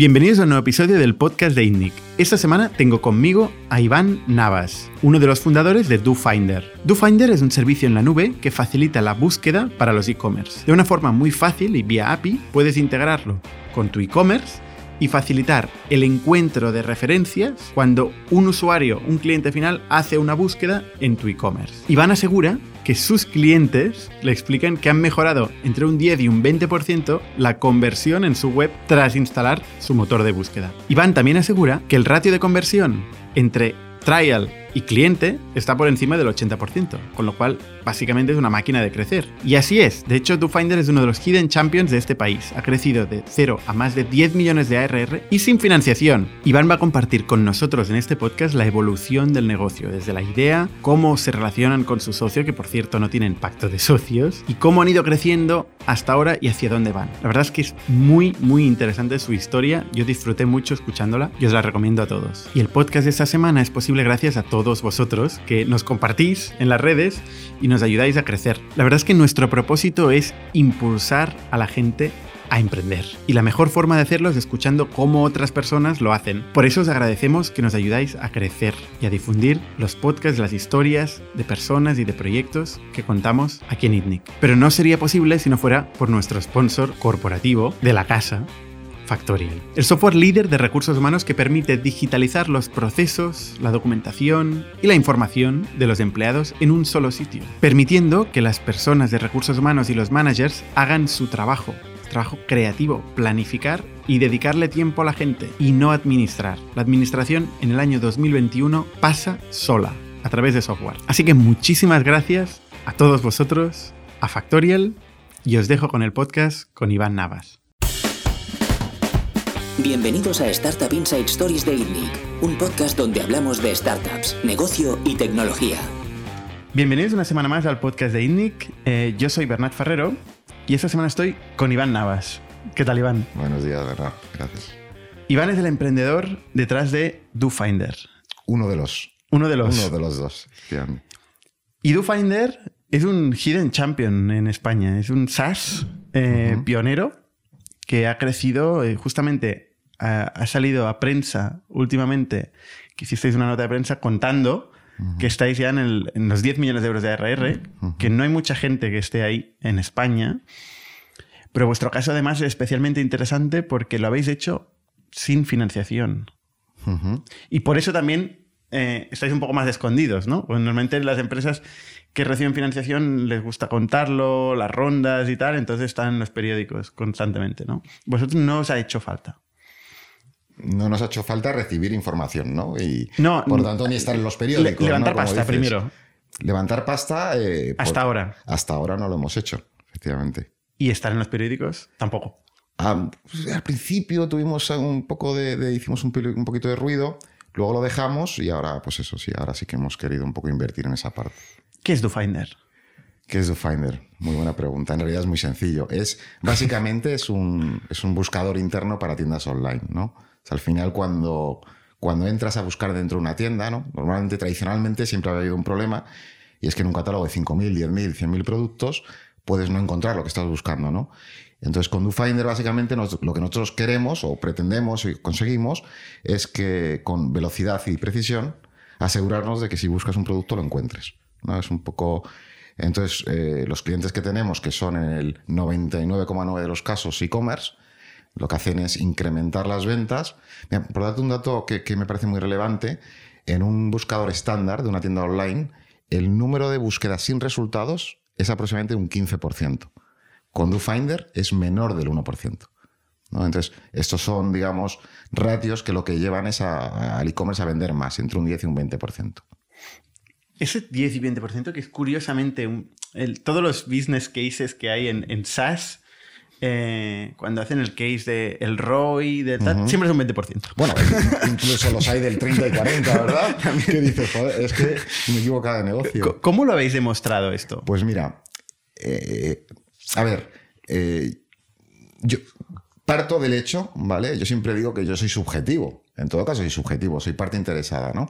Bienvenidos a un nuevo episodio del podcast de INNIC. Esta semana tengo conmigo a Iván Navas, uno de los fundadores de DoFinder. DoFinder es un servicio en la nube que facilita la búsqueda para los e-commerce. De una forma muy fácil y vía API puedes integrarlo con tu e-commerce y facilitar el encuentro de referencias cuando un usuario, un cliente final, hace una búsqueda en tu e-commerce. Iván asegura que sus clientes le explican que han mejorado entre un 10 y un 20% la conversión en su web tras instalar su motor de búsqueda. Iván también asegura que el ratio de conversión entre trial y cliente está por encima del 80%, con lo cual básicamente es una máquina de crecer. Y así es, de hecho DoFinder es uno de los hidden champions de este país, ha crecido de 0 a más de 10 millones de ARR y sin financiación. Iván va a compartir con nosotros en este podcast la evolución del negocio, desde la idea, cómo se relacionan con su socio, que por cierto no tienen pacto de socios, y cómo han ido creciendo hasta ahora y hacia dónde van. La verdad es que es muy, muy interesante su historia, yo disfruté mucho escuchándola y os la recomiendo a todos. Y el podcast de esta semana es posible gracias a todos vosotros que nos compartís en las redes y nos ayudáis a crecer. La verdad es que nuestro propósito es impulsar a la gente a emprender. Y la mejor forma de hacerlo es escuchando cómo otras personas lo hacen. Por eso os agradecemos que nos ayudáis a crecer y a difundir los podcasts, las historias de personas y de proyectos que contamos aquí en ITNIC. Pero no sería posible si no fuera por nuestro sponsor corporativo de la casa, Factorial. El software líder de recursos humanos que permite digitalizar los procesos, la documentación y la información de los empleados en un solo sitio, permitiendo que las personas de recursos humanos y los managers hagan su trabajo, trabajo creativo, planificar y dedicarle tiempo a la gente y no administrar. La administración en el año 2021 pasa sola a través de software. Así que muchísimas gracias a todos vosotros, a Factorial, y os dejo con el podcast con Iván Navas. Bienvenidos a Startup Inside Stories de ITNIC, un podcast donde hablamos de startups, negocio y tecnología. Bienvenidos una semana más al podcast de ITNIC. Eh, yo soy Bernat Ferrero y esta semana estoy con Iván Navas. ¿Qué tal, Iván? Buenos días, Bernat. Gracias. Iván es el emprendedor detrás de DoFinder. Uno de los. Uno de los. Uno de los dos. efectivamente. Y DoFinder es un hidden champion en España. Es un SaaS eh, pionero que ha crecido eh, justamente. Ha, ha salido a prensa últimamente, que hicisteis una nota de prensa contando que estáis ya en, el- en los 10 millones de euros de ARR, que no hay mucha gente que esté ahí en España. Pero vuestro caso además es especialmente interesante porque lo habéis hecho sin financiación. Y por eso también eh, estáis un poco más escondidos, ¿no? Pues normalmente las empresas que reciben financiación les gusta contarlo, las rondas y tal, entonces están en los periódicos constantemente, ¿no? Vosotros no os ha hecho falta. No nos ha hecho falta recibir información, ¿no? Y No, por lo tanto ni estar en los periódicos. Le- levantar pasta dices. primero, Levantar pasta. eh, por- hasta ahora. Hasta ahora no lo hemos hecho, efectivamente. Y estar en los periódicos tampoco. Ah, pues, al principio tuvimos un poco de, de- hicimos un poquito de ruido, luego lo dejamos y ahora, pues eso sí, ahora sí que hemos querido un poco invertir en esa parte. ¿Qué es DoFinder? ¿Qué es DoFinder? Muy buena pregunta. En realidad es muy sencillo. Es, básicamente es un, es un buscador interno para tiendas online, ¿no? Al final cuando, cuando entras a buscar dentro de una tienda, ¿no? Normalmente, tradicionalmente, siempre ha habido un problema y es que en un catálogo de 5.000, 10.000, 100.000 productos puedes no encontrar lo que estás buscando, ¿no? Entonces, con DoFinder, básicamente, lo que nosotros queremos o pretendemos y conseguimos es que con velocidad y precisión asegurarnos de que si buscas un producto lo encuentres. ¿no? Es un poco... Entonces, eh, los clientes que tenemos, que son en el 99,9 de los casos e-commerce, lo que hacen es incrementar las ventas. Por darte un dato que, me parece muy relevante, en un buscador estándar de una tienda online, el número de búsquedas sin resultados es aproximadamente un 15%. Con DoFinder es menor del 1%. ¿no? Entonces, estos son, digamos, ratios que lo que llevan es a- al e-commerce a vender más, entre un 10 y un 20%. Ese 10 y 20% que es curiosamente todos los business cases que hay en SaaS, eh, cuando hacen el case de el ROI, de tal, siempre es un 20%. Bueno, incluso los hay del 30 y 40, ¿verdad? ¿Qué dices? Joder, es que me he equivocado de negocio. ¿Cómo lo habéis demostrado esto? Pues mira, eh, a ver, eh, yo parto del hecho, ¿vale? Yo siempre digo que yo soy subjetivo. En todo caso, soy subjetivo, soy parte interesada, ¿no?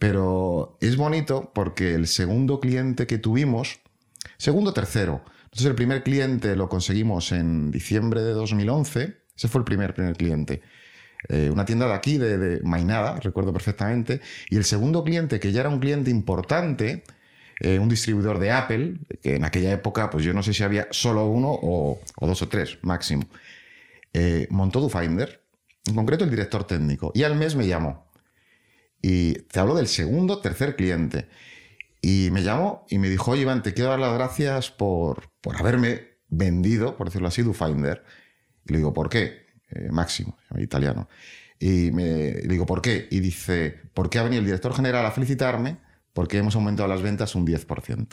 Pero es bonito porque el segundo cliente que tuvimos, segundo tercero, entonces el primer cliente lo conseguimos en diciembre de 2011, ese fue el primer, primer cliente. eh, una tienda de aquí, de, Mainada, recuerdo perfectamente. Y el segundo cliente, que ya era un cliente importante, eh, un distribuidor de Apple, que en aquella época, pues yo no sé si había solo uno o, o dos o tres máximo, eh, montó DoFinder, en concreto el director técnico, y al mes me llamó. Y te hablo del segundo, tercer cliente. Y me llamó y me dijo, oye Iván, te quiero dar las gracias por, por haberme vendido, por decirlo así, DoFinder. Y le digo, ¿por qué? Eh, Máximo, italiano. Y me, le digo, ¿por qué? Y dice, ¿por qué ha venido el director general a felicitarme? Porque hemos aumentado las ventas un 10%.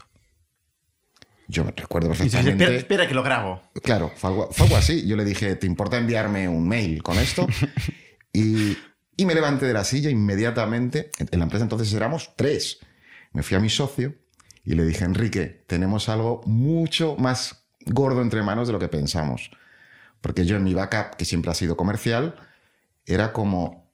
Yo me recuerdo dices, perfectamente. espera, espera que lo grabo. Claro, fue algo, fue algo así. Yo le dije, ¿te importa enviarme un mail con esto? y, y me levanté de la silla inmediatamente. En la empresa entonces éramos tres. Me fui a mi socio y le dije, Enrique, tenemos algo mucho más gordo entre manos de lo que pensamos. Porque yo en mi backup, que siempre ha sido comercial, era como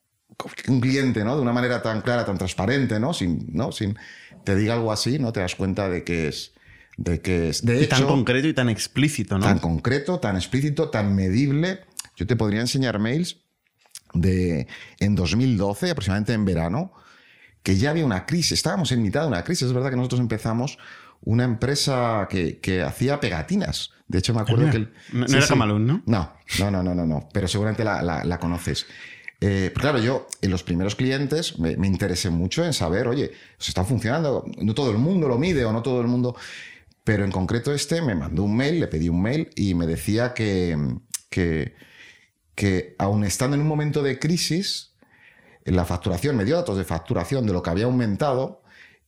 un cliente, ¿no? De una manera tan clara, tan transparente, ¿no? Sin, ¿no? Sin te diga algo así, ¿no? Te das cuenta de que es. De que es. De Y hecho, tan concreto y tan explícito, ¿no? tan concreto, tan explícito, tan medible. Yo te podría enseñar mails de en 2012, aproximadamente en verano, que ya había una crisis. Estábamos en mitad de una crisis. Es verdad que nosotros empezamos una empresa que, que hacía pegatinas. De hecho, me acuerdo mira. que... el- No- no era Camalún, ¿no? No, no, no, no, no, no. Pero seguramente la, la- la conoces. Eh, pero claro, yo en los primeros clientes me, me interesé mucho en saber, oye, ¿se está funcionando? No todo el mundo lo mide o no todo el mundo... Pero en concreto este me mandó un mail, le pedí un mail y me decía que, que, que aun estando en un momento de crisis, la facturación, me dio datos de facturación de lo que había aumentado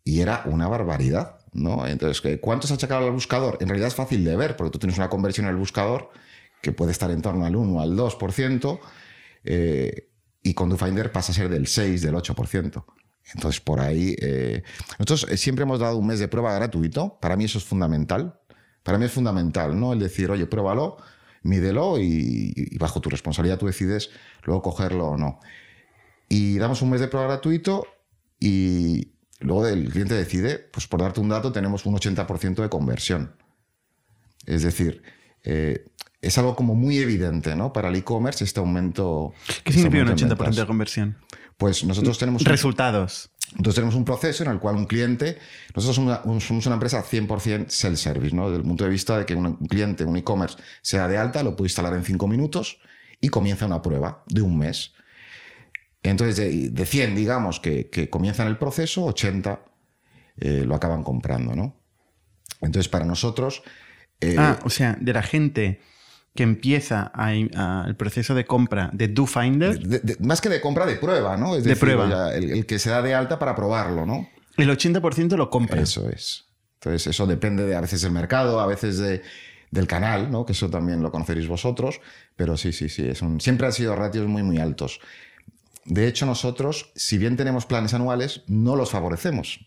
y era una barbaridad. ¿no? Entonces, ¿qué- ¿cuánto se ha achacado al buscador? En realidad es fácil de ver porque tú tienes una conversión el buscador que puede estar en torno al 1 o al 2%, eh, y con DoFinder pasa a ser del 6, del 8%. Entonces, por ahí, eh, nosotros eh, siempre hemos dado un mes de prueba gratuito. Para mí eso es fundamental. Para mí es fundamental, ¿no? El decir, oye, pruébalo, mídelo y bajo tu responsabilidad tú decides luego cogerlo o no. Y damos un mes de prueba gratuito y luego el cliente decide, pues por darte un dato, tenemos un 80% de conversión. Es decir, eh, es algo como muy evidente, ¿no? Para el e-commerce este aumento. ¿Qué este significa un aumento en 80% de conversión? Pues nosotros tenemos un, Resultados. entonces tenemos un proceso en el cual un cliente, nosotros somos una, un- somos una empresa 100% self-service, ¿no? Desde el punto de vista de que un un cliente, un e-commerce, sea de alta, lo puede instalar en cinco minutos y comienza una prueba de un mes. Entonces, de, de 100, digamos, que, que comienzan el proceso, 80 eh, lo acaban comprando, ¿no? Entonces, para nosotros... eh, ah, o sea, de la gente que empieza a- a- el proceso de compra de DoFinder, de- de- más que de compra, de prueba, ¿no? Es De decir, prueba. ya, el, el que se da de alta para probarlo, ¿no? el 80% lo compra. Eso es. Entonces, eso depende de a veces del mercado, a veces de, del canal, ¿no? Que eso también lo conoceréis vosotros. Pero sí, sí, sí. Es un, siempre han sido ratios muy, muy altos. De hecho, nosotros, si bien tenemos planes anuales, no los favorecemos.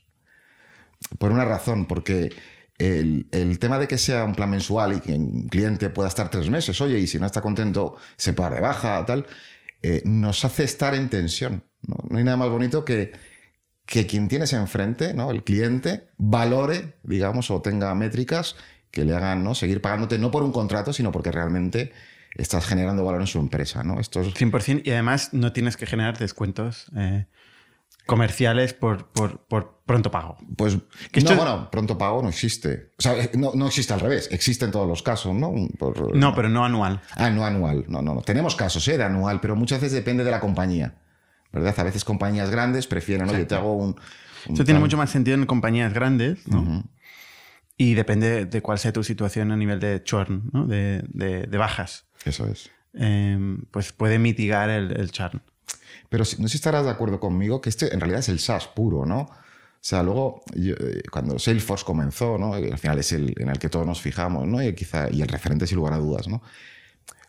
Por una razón, porque el, tema de que sea un plan mensual y que un cliente pueda estar tres meses, oye, y si no está contento, se pueda de baja, tal, eh, nos hace estar en tensión. ¿no? No hay nada más bonito que, que quien tienes enfrente, ¿no? el cliente, valore, digamos, o tenga métricas que le hagan ¿no? seguir pagándote, no por un contrato, sino porque realmente estás generando valor en su empresa. ¿no? Esto es, 100% y además no tienes que generar descuentos eh, comerciales por, por, por pronto pago. Pues Que no, bueno, pronto pago no existe. O sea, no, no existe al revés, existe en todos los casos, ¿no? Por- No, pero no anual. Ah, no anual. No, no, no. Tenemos casos ¿eh? de anual, pero muchas veces depende de la compañía. ¿Verdad? A veces compañías grandes prefieren, oye, te hago un. un Eso tiene mucho más sentido en compañías grandes, ¿no? Y depende de cuál sea tu situación a nivel de churn, ¿no? de, de- de bajas. Eso es. Eh, pues puede mitigar el, el churn. Pero si- no sé si estarás de acuerdo conmigo que este en realidad es el SaaS puro, ¿no? O sea, luego, yo, eh, cuando Salesforce comenzó, ¿no? Eh, Al final es el en el que todos nos fijamos, ¿no? Y, quizá, y el referente sin lugar a dudas, ¿no?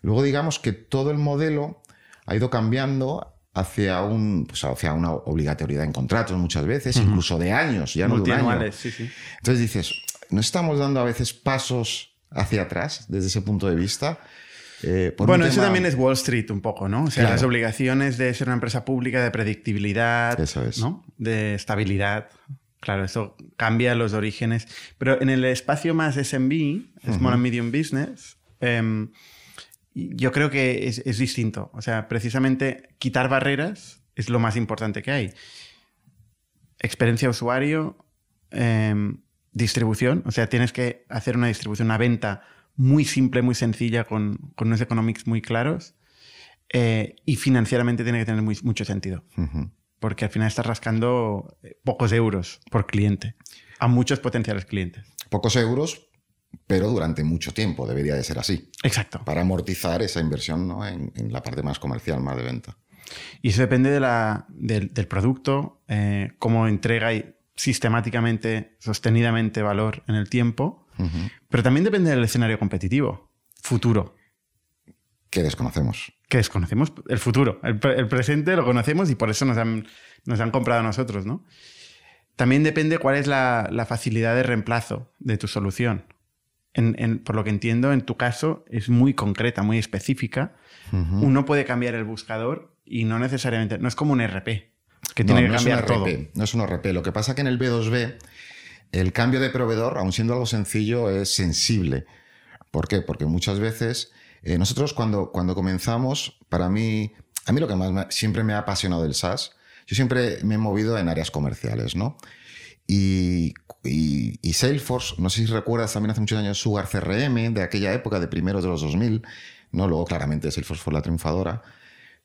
Luego digamos que todo el modelo ha ido cambiando hacia, un, pues hacia una obligatoriedad en contratos muchas veces, incluso de años, ya no de un año. Sí, sí. Entonces dices, ¿no estamos dando a veces pasos hacia atrás desde ese punto de vista? Eh, Bueno, eso también es Wall Street un poco, ¿no? O sea, Claro. las obligaciones de ser una empresa pública, de predictibilidad, Eso es. ¿no? De estabilidad. Claro, eso cambia los orígenes. Pero en el espacio más SMB, Small and Medium Business, em, yo creo que es, es, distinto. O sea, precisamente quitar barreras es lo más importante que hay. Experiencia usuario, em, distribución, o sea, tienes que hacer una distribución, una venta muy simple, muy sencilla, con, con unos economics muy claros. Eh, y financieramente tiene que tener muy, mucho sentido. Porque al final estás rascando eh, pocos euros por cliente a muchos potenciales clientes. Pocos euros, pero durante mucho tiempo debería de ser así. Exacto. Para amortizar esa inversión ¿no? en, la parte más comercial, más de venta. Y eso depende de la, del, producto, eh, cómo entrega sistemáticamente, sostenidamente valor en el tiempo, pero también depende del escenario competitivo, futuro. Que desconocemos. Que desconocemos el futuro. El, presente lo conocemos y por eso nos han, nos han comprado a nosotros, ¿no? También depende cuál es la, facilidad de reemplazo de tu solución. por lo que entiendo, en tu caso es muy concreta, muy específica. Uno puede cambiar el buscador y no necesariamente, no es como un RP, que tiene que cambiar todo. No es un RP. Lo que pasa que en el B2B el cambio de proveedor, aun siendo algo sencillo, es sensible. ¿Por qué? Porque muchas veces eh, nosotros cuando, cuando comenzamos, para mí, a mí lo que más siempre me ha apasionado del SaaS, yo siempre me he movido en áreas comerciales, ¿no? Y, y, Salesforce, no sé si recuerdas también hace muchos años Sugar CRM, de aquella época, de primeros de los 2000, ¿no? Luego claramente Salesforce fue la triunfadora,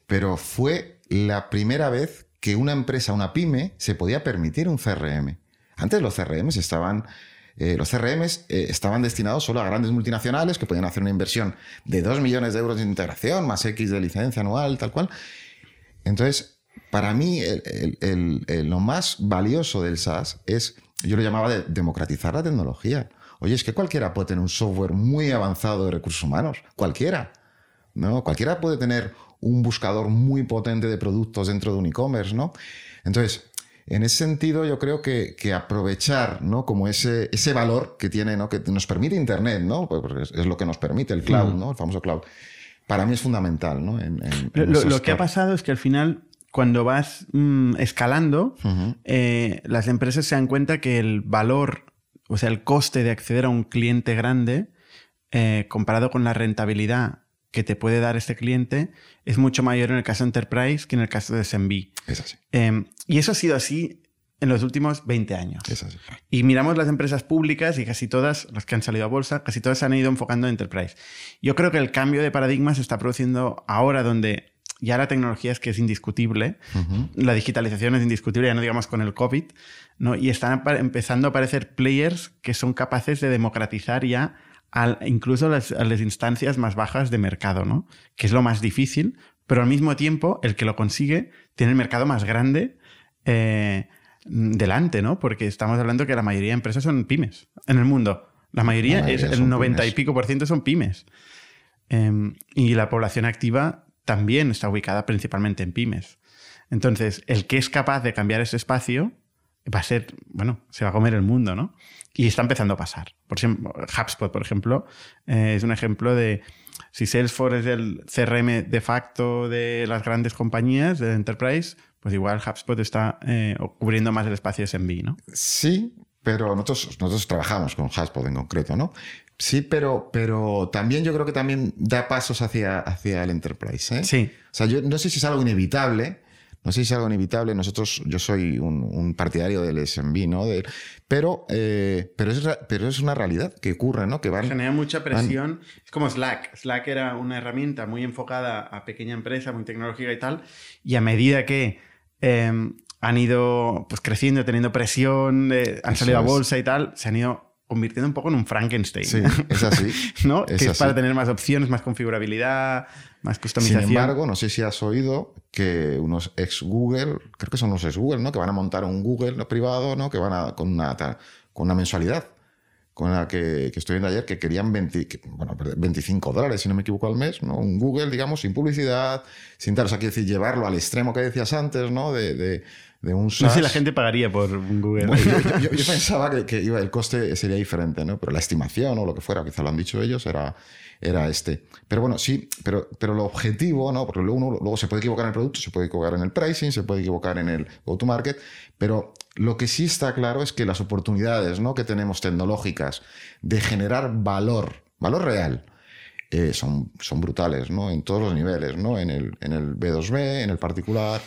pero fue la primera vez que una empresa, una pyme, se podía permitir un CRM. Antes los CRMs estaban... Eh, los CRMs eh, estaban destinados solo a grandes multinacionales que podían hacer una inversión de 2 millones de euros de integración, más X de licencia anual, tal cual. Entonces, para mí, lo más valioso del SaaS es, yo lo llamaba de democratizar la tecnología. Oye, es que cualquiera puede tener un software muy avanzado de recursos humanos, cualquiera. ¿no? Cualquiera puede tener un buscador muy potente de productos dentro de un e-commerce, ¿no? Entonces, en ese sentido, yo creo que, aprovechar ¿no? como ese, ese valor que tiene, ¿no? que nos permite Internet, ¿no? Pues, porque es, lo que nos permite el cloud, mm. ¿no? el famoso cloud, para mí es fundamental. ¿no? lo, que ha pasado es que al final, cuando vas mm, escalando, eh, las empresas se dan cuenta que el valor, o sea, el coste de acceder a un cliente grande, eh, comparado con la rentabilidad que te puede dar este cliente es mucho mayor en el caso de Enterprise que en el caso de SMB. Es así. Em, y eso ha sido así en los últimos 20 años. Es así. Y miramos las empresas públicas y casi todas, las que han salido a bolsa, casi todas se han ido enfocando en Enterprise. Yo creo que el cambio de paradigma se está produciendo ahora donde ya la tecnología es que es indiscutible, la digitalización es indiscutible, ya no digamos con el COVID, ¿no? y están empezando a aparecer players que son capaces de democratizar ya incluso a las, instancias más bajas de mercado, ¿no? Que es lo más difícil, pero al mismo tiempo el que lo consigue tiene el mercado más grande eh, delante, ¿no? Porque estamos hablando que la mayoría de empresas son pymes en el mundo. La mayoría, es el 90 y pico por ciento son pymes. Em, y la población activa también está ubicada principalmente en pymes. Entonces, el que es capaz de cambiar ese espacio va a ser, bueno, se va a comer el mundo, ¿no? Y está empezando a pasar. Por ejemplo, HubSpot, por ejemplo, eh, es un ejemplo de si Salesforce es el CRM de facto de las grandes compañías de Enterprise, pues igual HubSpot está eh, cubriendo más el espacio SMB, ¿no? Sí, pero nosotros, nosotros trabajamos con HubSpot en concreto, ¿no? Sí, pero, pero también yo creo que también da pasos hacia, hacia el Enterprise. ¿eh? Sí. O sea, yo no sé si es algo inevitable, no sé si es algo inevitable. Nosotros, yo soy un, partidario del SMB, ¿no? pero, eh, pero, es, pero es una realidad que ocurre, ¿no? Que van, Genera mucha presión. Es como Slack. Slack era una herramienta muy enfocada a pequeña empresa, muy tecnológica y tal. Y a medida que em, han ido pues, creciendo, teniendo presión, eh, han salido a bolsa y tal, se han ido convirtiendo un poco en un Frankenstein. Sí, es así. ¿No? que es para tener más opciones, más configurabilidad, más customización. Sin embargo, no sé si has oído que unos ex Google, creo que son los ex Google, ¿no? Que van a montar un Google privado, ¿no? Que van a con una, con una mensualidad con la que, estoy viendo ayer, que querían 25 dólares, si no me equivoco, al mes, ¿no? Un Google, digamos, sin publicidad, sin tal. O sea, quiero decir, llevarlo al extremo que decías antes, ¿no? de no sé si la gente pagaría por Google. yo, pensaba que, iba, el coste sería diferente, ¿no? Pero la estimación o lo que fuera, quizá lo han dicho ellos, era, era este. Pero bueno, sí, pero, pero lo objetivo, ¿no? Porque luego, uno, luego se puede equivocar en el producto, se puede equivocar en el pricing, se puede equivocar en el go-to-market, pero lo que sí está claro es que las oportunidades ¿no? que tenemos tecnológicas de generar valor, valor real, eh, son, son brutales, ¿no? En todos los niveles, ¿no? En el, en el B2B, en el particular.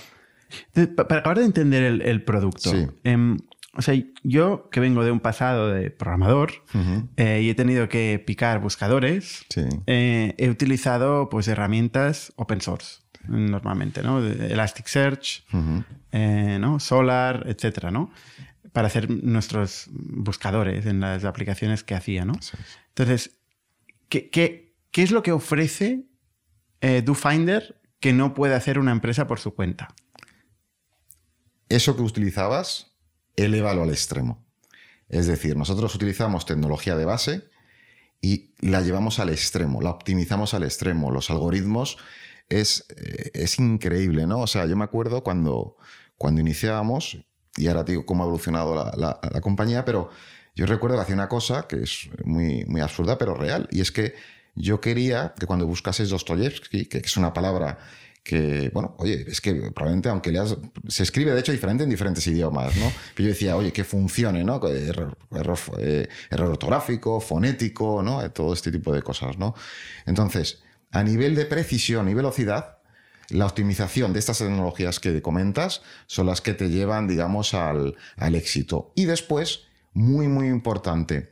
Para acabar de entender el, producto, em, o sea, yo que vengo de un pasado de programador eh, y he tenido que picar buscadores, eh, he utilizado pues herramientas open source normalmente, ¿no? Elasticsearch, ¿no? Solar, etcétera, ¿no? Para hacer nuestros buscadores en las aplicaciones que hacía, ¿no? Entonces, ¿qué, qué ¿Qué es lo que ofrece eh, DoFinder que no puede hacer una empresa por su cuenta? Eso que utilizabas, elévalo al extremo. Es decir, nosotros utilizamos tecnología de base y la llevamos al extremo, la optimizamos al extremo. Los algoritmos es, eh, es increíble, ¿no? O sea, yo me acuerdo cuando, cuando iniciábamos, y ahora digo cómo ha evolucionado la, la compañía, pero yo recuerdo que hacía una cosa que es muy, muy absurda, pero real, y es que yo quería que cuando buscases Dostoyevsky, que es una palabra que, bueno, oye, es que probablemente aunque leas, se escribe de hecho diferente en diferentes idiomas, ¿no? Pero yo decía, oye, que funcione, ¿no? Error, eh, error, ortográfico, fonético, ¿no? Todo este tipo de cosas, ¿no? Entonces, a nivel de precisión y velocidad, la optimización de estas tecnologías que comentas son las que te llevan, digamos, al, al éxito. Y después, muy, muy importante,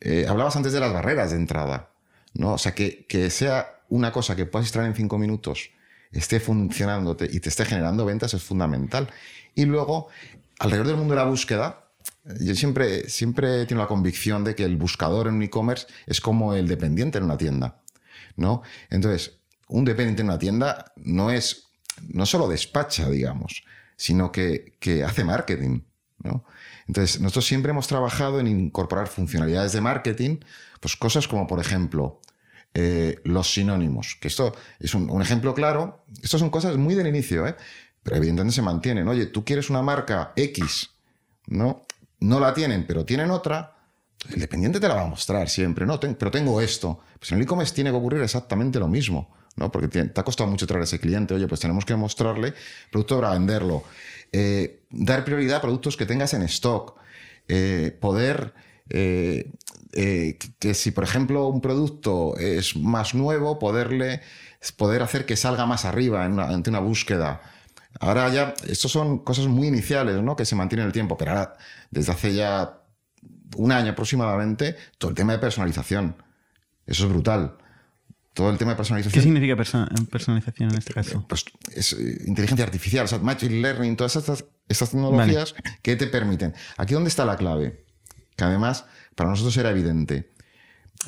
eh, hablabas antes de las barreras de entrada. ¿no? O sea, que, sea una cosa que puedas extraer en cinco minutos, esté funcionando y te esté generando ventas es fundamental. Y luego, alrededor del mundo de la búsqueda, yo siempre, siempre tengo la convicción de que el buscador en un e-commerce es como el dependiente en una tienda, ¿no? Entonces, un dependiente en una tienda no es, no solo despacha, digamos, sino que, que hace marketing, ¿no? Entonces, nosotros siempre hemos trabajado en incorporar funcionalidades de marketing, pues cosas como, por ejemplo, eh, los sinónimos, que esto es un, ejemplo claro. Estas son cosas muy del inicio, ¿eh? pero evidentemente se mantienen. Oye, tú quieres una marca X, ¿no? No la tienen, pero tienen otra. El dependiente te la va a mostrar siempre, ¿no? pero tengo esto. Pues en el e-commerce tiene que ocurrir exactamente lo mismo, ¿no? Porque te, ha costado mucho traer a ese cliente. Oye, pues tenemos que mostrarle producto para venderlo. Eh, dar prioridad a productos que tengas en stock, eh, poder, eh, que, si por ejemplo un producto es más nuevo, poderle, poder hacer que salga más arriba en una, ante una búsqueda. Ahora ya, estos son cosas muy iniciales, ¿no? Que se mantienen el tiempo, pero ahora, desde hace ya un año aproximadamente, todo el tema de personalización. Eso es brutal todo el tema de personalización. ¿Qué significa personalización en este caso? Pues es eh, inteligencia artificial, o sea, machine learning, todas estas, estas tecnologías que te permiten. Aquí dónde está la clave, que además para nosotros era evidente.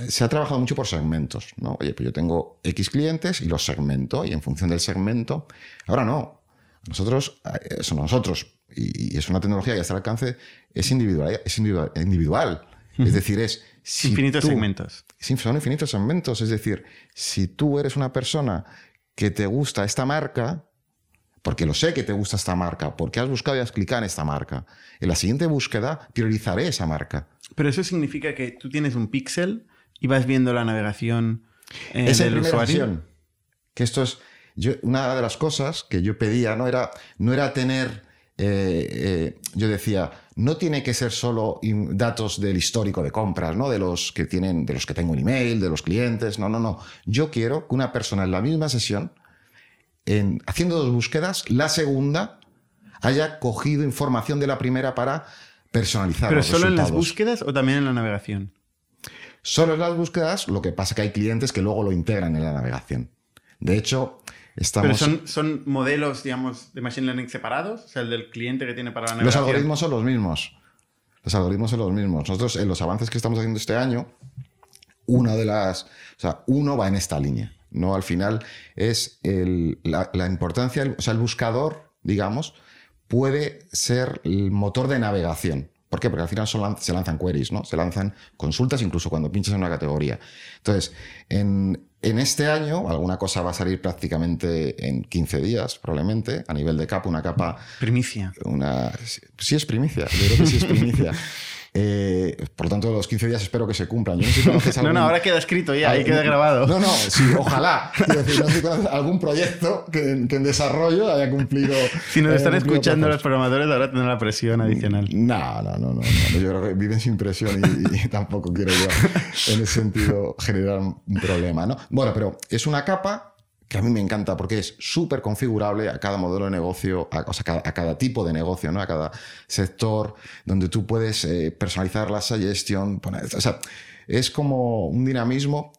Se ha trabajado mucho por segmentos, ¿no? Oye, pues yo tengo X clientes y los segmento y en función del segmento. Ahora no. Nosotros, eh, son nosotros, y, es una tecnología que está al alcance, es individual. Es individual. Es decir, es infinitos segmentos. Son infinitos segmentos. Es decir, si tú eres una persona que te gusta esta marca, porque lo sé que te gusta esta marca, porque has buscado y has clicado en esta marca, en la siguiente búsqueda priorizaré esa marca. Pero eso significa que tú tienes un píxel y vas viendo la navegación eh, es del usuario. Que esto es yo, una de las cosas que yo pedía, no era, no era tener eh, eh, yo decía, no tiene que ser solo datos del histórico de compras, ¿no? De los que tienen, de los que tengo un email, de los clientes. No, no, no. Yo quiero que una persona en la misma sesión, en, haciendo dos búsquedas, la segunda haya cogido información de la primera para personalizar. ¿Pero solo en las búsquedas o también en la navegación? Solo en las búsquedas, lo que pasa es que hay clientes que luego lo integran en la navegación. De hecho, pero son, son modelos, digamos, de Machine Learning separados, o sea, el del cliente que tiene para la navegación. Los algoritmos son los mismos. Los algoritmos son los mismos. Nosotros, en los avances que estamos haciendo este año, una de las. O sea, uno va en esta línea. ¿No? Al final es la, importancia, o sea, el buscador, digamos, puede ser el motor de navegación. ¿Por qué? Porque al final se lanzan queries, ¿no? Se lanzan consultas incluso cuando pinchas en una categoría. Entonces, en, en este año, alguna cosa va a salir prácticamente en 15 días, probablemente, a nivel de capa, una capa. Primicia. Una, sí, es primicia, yo creo que sí es primicia. Eh, por lo tanto, los 15 días espero que se cumplan. Yo no, sé si conoces no, no, algún- ahora queda escrito ya, ahí queda grabado. No, no, sí, ojalá. Decir, no sé si algún proyecto que, que en desarrollo haya cumplido. Si nos están escuchando los programadores, ahora tendrán la presión adicional. No, no, no, no, no. Yo creo que viven sin presión y, y tampoco quiero yo en ese sentido generar un problema, ¿no? Bueno, pero es una capa que a mí me encanta porque es súper configurable a cada modelo de negocio, a, o sea, a cada, a cada tipo de negocio, ¿no? A cada sector, donde tú puedes eh, personalizar la suggestion, poner, o sea, es como un dinamismo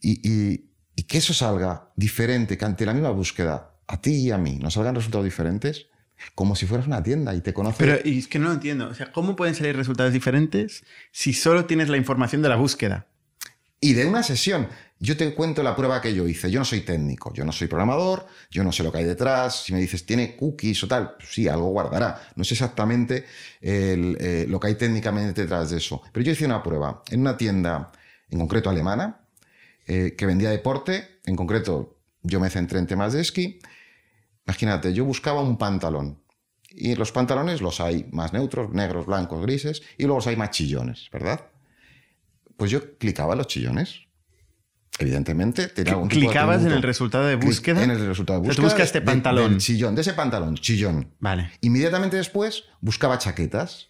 y, y- y que eso salga diferente, que ante la misma búsqueda, a ti y a mí, nos salgan resultados diferentes, como si fueras una tienda y te conoces. Pero y es que no lo entiendo. O sea, ¿cómo pueden salir resultados diferentes si solo tienes la información de la búsqueda? Y de una sesión, yo te cuento la prueba que yo hice. Yo no soy técnico, yo no soy programador, yo no sé lo que hay detrás. Si me dices, tiene cookies o tal, pues sí, algo guardará. No sé exactamente eh, lo que hay técnicamente detrás de eso. Pero yo hice una prueba en una tienda, en concreto alemana, eh, que vendía deporte. En concreto, yo me centré en temas de esquí. Imagínate, yo buscaba un pantalón. Y los pantalones los hay más neutros, negros, blancos, grises, y luego los hay más chillones, ¿verdad? Pues yo clicaba los chillones. Evidentemente, tenía algún tipo de ¿Clicabas en el resultado de búsqueda? En el resultado de O sea, tú búsqueda. buscaste de- pantalón. del chillón, de ese pantalón, chillón. Vale. Inmediatamente después buscaba chaquetas.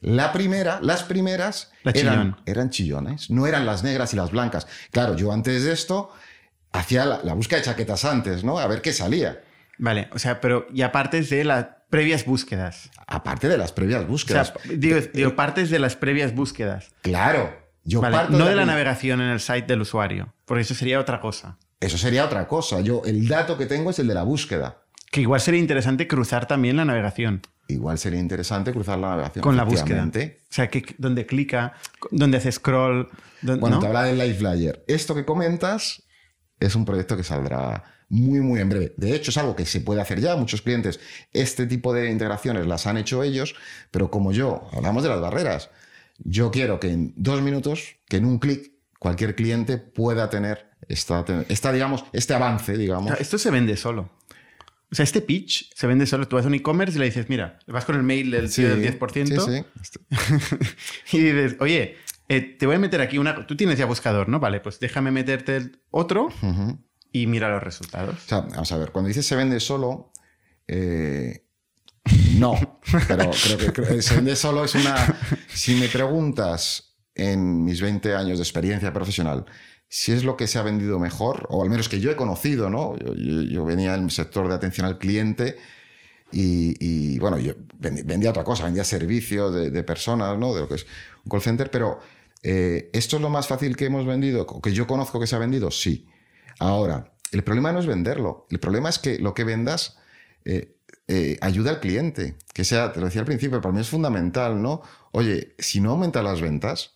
La primera, las primeras La eran, chillón. eran chillones, no eran las negras y las blancas. Claro, yo antes de esto hacía la, la búsqueda de chaquetas antes, ¿no? A ver qué salía. Vale, o sea, pero ya partes de las previas búsquedas. Aparte de las previas O búsquedas. sea, digo, digo, partes de las previas búsquedas. claro, yo Vale, parto no de la navegación en el site del usuario, porque eso sería otra cosa. Eso sería otra cosa. Yo, el dato que tengo es el de la búsqueda. Que igual sería interesante cruzar también la navegación Igual sería interesante cruzar la navegación. con la búsqueda. O sea, que donde clica, donde hace scroll. don- Bueno, ¿no? te hablaba del Live Flyer. Esto que comentas es un proyecto que saldrá muy, muy en breve. De hecho, es algo que se puede hacer ya. Muchos clientes, este tipo de integraciones las han hecho ellos, pero como yo, hablamos de las barreras. Yo quiero que en dos minutos, que en un clic, cualquier cliente pueda tener esta, esta, digamos, este avance, digamos. sea, esto se vende solo. O sea, este pitch se vende solo. Tú vas a un e-commerce y le dices, mira, vas con el mail del tío del 10% Sí, sí. y dices, oye, eh, te voy a meter aquí una... Tú tienes ya buscador, ¿no? Vale, pues déjame meterte el otro y mira los resultados. O sea, vamos a ver, cuando dices se vende solo, eh, no, pero creo que creo que se vende solo es una... Si me preguntas en mis 20 años de experiencia profesional, si es lo que se ha vendido mejor, o al menos que yo he conocido, ¿no? Yo, venía del sector de atención al cliente y, bueno, yo vendía otra cosa, vendía servicios de, de personas, ¿no? De lo que es un call center, pero eh, ¿esto es lo más fácil que hemos vendido? ¿O que yo conozco que se ha vendido? Sí. Ahora, el problema no es venderlo, el problema es que lo que vendas eh, eh, ayuda al cliente, que sea, te lo decía al principio, para mí es fundamental, ¿no? Oye, si no aumentan las ventas,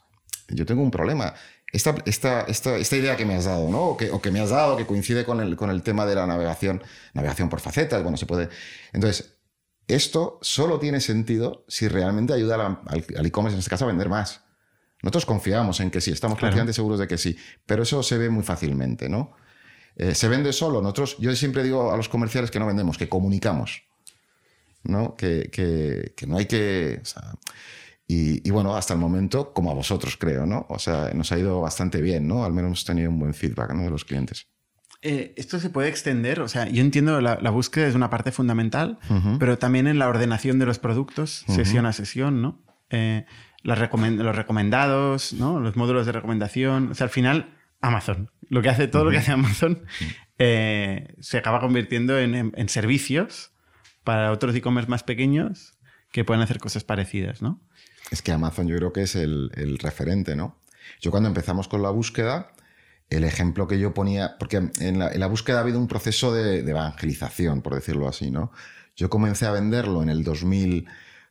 yo tengo un problema. Esta, esta, esta, esta idea que me has dado, ¿no? O que, o que me has dado, que coincide con el, con el tema de la navegación, navegación por facetas, bueno, se puede. Entonces, esto solo tiene sentido si realmente ayuda la- al al e-commerce, en este caso, a vender más. Nosotros confiamos en que sí, estamos Claro. seguros de que sí, pero eso se ve muy fácilmente, ¿no? Eh, se vende solo. Nosotros, yo siempre digo a los comerciales que no vendemos, que comunicamos. ¿No? Que, que- que no hay que. o sea, y, y bueno, hasta el momento, como a vosotros, creo, ¿no? O sea, nos ha ido bastante bien, ¿no? Al menos hemos tenido un buen feedback ¿no? de los clientes. Eh, esto se puede extender, o sea, yo entiendo la, la búsqueda es una parte fundamental, pero también en la ordenación de los productos, sesión a sesión, ¿no? Eh, los recomendados, ¿no? Los módulos de recomendación, o sea, al final, Amazon, lo que hace, todo lo que hace Amazon eh, se acaba convirtiendo en, en- en servicios para otros e-commerce más pequeños que pueden hacer cosas parecidas, ¿no? Es que Amazon yo creo que es el, referente, ¿no? Yo cuando empezamos con la búsqueda, el ejemplo que yo ponía, porque en la, búsqueda ha habido un proceso de, de evangelización, por decirlo así, ¿no? Yo comencé a venderlo en el 2000,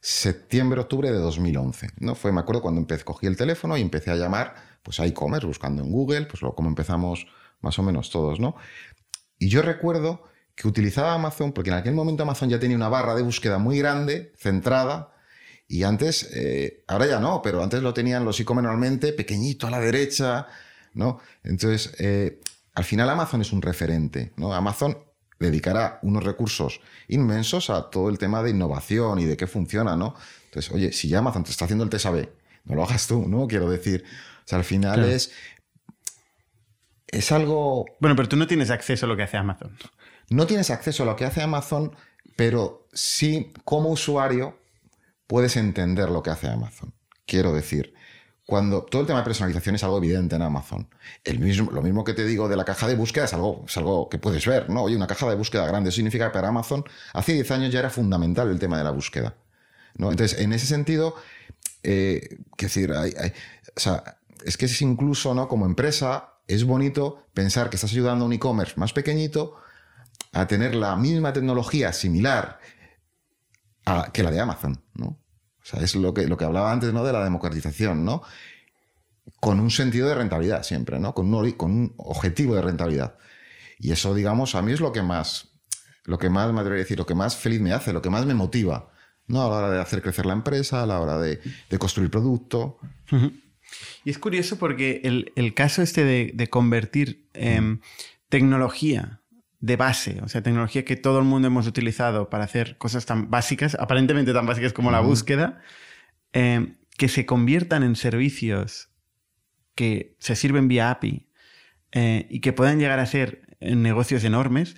septiembre, octubre de 2011, ¿no? Fue, me acuerdo, cuando empecé, cogí el teléfono y empecé a llamar pues, a e-commerce, buscando en Google, pues lo, como empezamos más o menos todos, ¿no? Y yo recuerdo que utilizaba Amazon, porque en aquel momento Amazon ya tenía una barra de búsqueda muy grande, centrada, y antes, eh, ahora ya no, pero antes lo tenían los e-commerce normalmente pequeñito a la derecha, ¿no? Entonces, eh, al final Amazon es un referente, ¿no? Amazon dedicará unos recursos inmensos a todo el tema de innovación y de qué funciona, ¿no? Entonces, oye, si ya Amazon te está haciendo el test AB, no lo hagas tú, ¿no? Quiero decir, o sea, al final es... Es algo... Bueno, pero tú no tienes acceso a lo que hace Amazon. No tienes acceso a lo que hace Amazon, pero sí como usuario puedes entender lo que hace Amazon. Quiero decir, cuando todo el tema de personalización es algo evidente en Amazon. El mismo, lo mismo que te digo de la caja de búsqueda es algo, es algo que puedes ver, ¿no? Oye, una caja de búsqueda grande significa que para Amazon hace 10 años ya era fundamental el tema de la búsqueda. Entonces, en ese sentido, eh, decir, es que es incluso, ¿no? Como empresa, es bonito pensar que estás ayudando a un e-commerce más pequeñito a tener la misma tecnología similar a, que la de Amazon, ¿no? O sea, es lo que, lo que hablaba antes, ¿no? De la democratización, ¿no? Con un sentido de rentabilidad siempre, ¿no? Con un, con un objetivo de rentabilidad. Y eso, digamos, a mí es lo que más, lo que más me atrevo a decir, lo que más feliz me hace, lo que más me motiva, ¿no? A la hora de hacer crecer la empresa, a la hora de, construir producto. Y es curioso porque el, caso este de, convertir em, tecnología de base, o sea, tecnología que todo el mundo hemos utilizado para hacer cosas tan básicas, aparentemente tan básicas como la búsqueda, em, que se conviertan en servicios que se sirven vía API eh, y que puedan llegar a ser negocios enormes.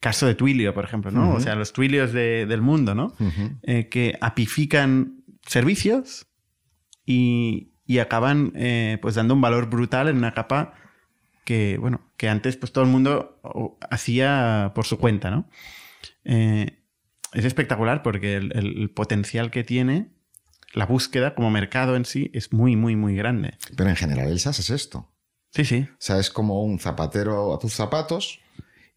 Caso de Twilio, por ejemplo, ¿no? O sea, los Twilios del mundo, ¿no? Eh, que apifican servicios y, y acaban eh, pues dando un valor brutal en una capa que, bueno, que antes pues todo el mundo hacía por su cuenta, ¿no? Eh, es espectacular porque el, potencial que tiene la búsqueda como mercado en sí es muy, muy, muy grande. Pero en general el SaaS es esto. Sí, sí. O sea, es como un zapatero a tus zapatos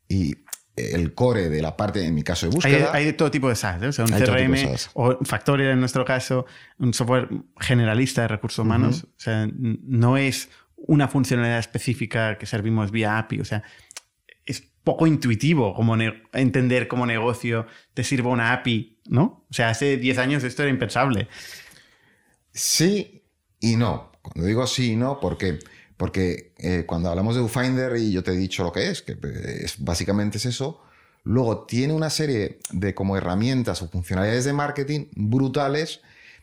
y el core de la parte, en mi caso, de búsqueda. Hay, de todo tipo de SaaS, ¿eh? o sea, un CRM o Factorial en nuestro caso, un software generalista de recursos humanos. O sea, no es una funcionalidad específica que servimos vía API. O sea, es poco intuitivo como entender como negocio te sirva una API, ¿no? O sea, hace 10 años esto era impensable. Sí y no. Cuando digo sí y no, porque, porque eh, cuando hablamos de UFinder y yo te he dicho lo que es, que eh, es, básicamente es eso, luego tiene una serie de como herramientas o funcionalidades de marketing brutales.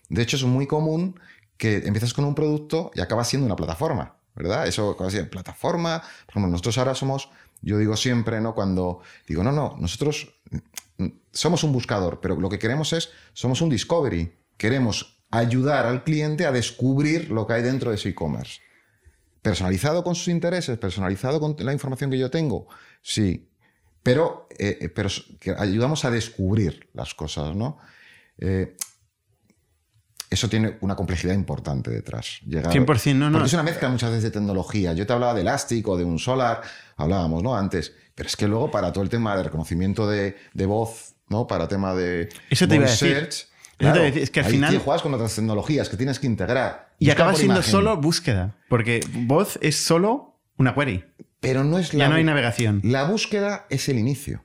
De hecho, es muy común que empiezas con un producto y acabas siendo una plataforma. ¿Verdad? Eso, decía, plataforma. Por ejemplo, nosotros ahora somos, yo digo siempre, ¿no? Cuando digo, no, no, nosotros somos un buscador, pero lo que queremos es, somos un discovery. Queremos ayudar al cliente a descubrir lo que hay dentro de ese e-commerce. Personalizado con sus intereses, personalizado con la información que yo tengo, sí. Pero, eh, eh, pero ayudamos a descubrir las cosas, ¿no? Eh, eso tiene una complejidad importante detrás. 100% no, no. Porque es una mezcla muchas veces de tecnología. Yo te hablaba de Elastic o de un Solar, hablábamos, ¿no? Antes. Pero es que luego para todo el tema de reconocimiento de, voz, ¿no? Para tema de Eso te iba a decir. es que al final juegas con otras tecnologías que tienes que integrar. Y acaba siendo solo búsqueda, porque voz es solo una query. Pero no es la. Ya no hay navegación. La búsqueda es el inicio.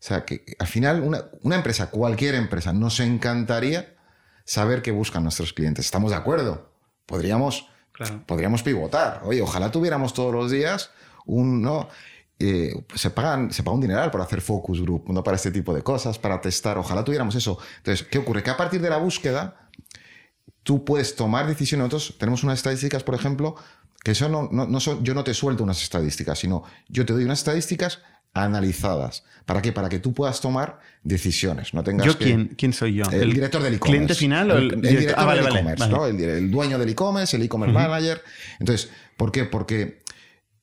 O sea, que al final una, empresa, cualquier empresa, nos encantaría saber qué buscan nuestros clientes. ¿Estamos de acuerdo? Podríamos, podríamos pivotar. Oye, ojalá tuviéramos todos los días un... ¿no? Eh, se, pagan, se paga un dineral por hacer focus group, no para este tipo de cosas, para testar. Ojalá tuviéramos eso. Entonces, ¿qué ocurre? Que a partir de la búsqueda, tú puedes tomar decisiones. Nosotros tenemos unas estadísticas, por ejemplo, que eso no, no, no son, yo no te suelto unas estadísticas, sino yo te doy unas estadísticas analizadas. ¿Para qué? Para que tú puedas tomar decisiones. No tengas ¿Yo quién, quién soy yo? El, director del e-commerce. ¿Cliente final o el, director ah, del e-commerce? ¿no? el, dueño del e-commerce, el e-commerce manager. Entonces, ¿por qué? Porque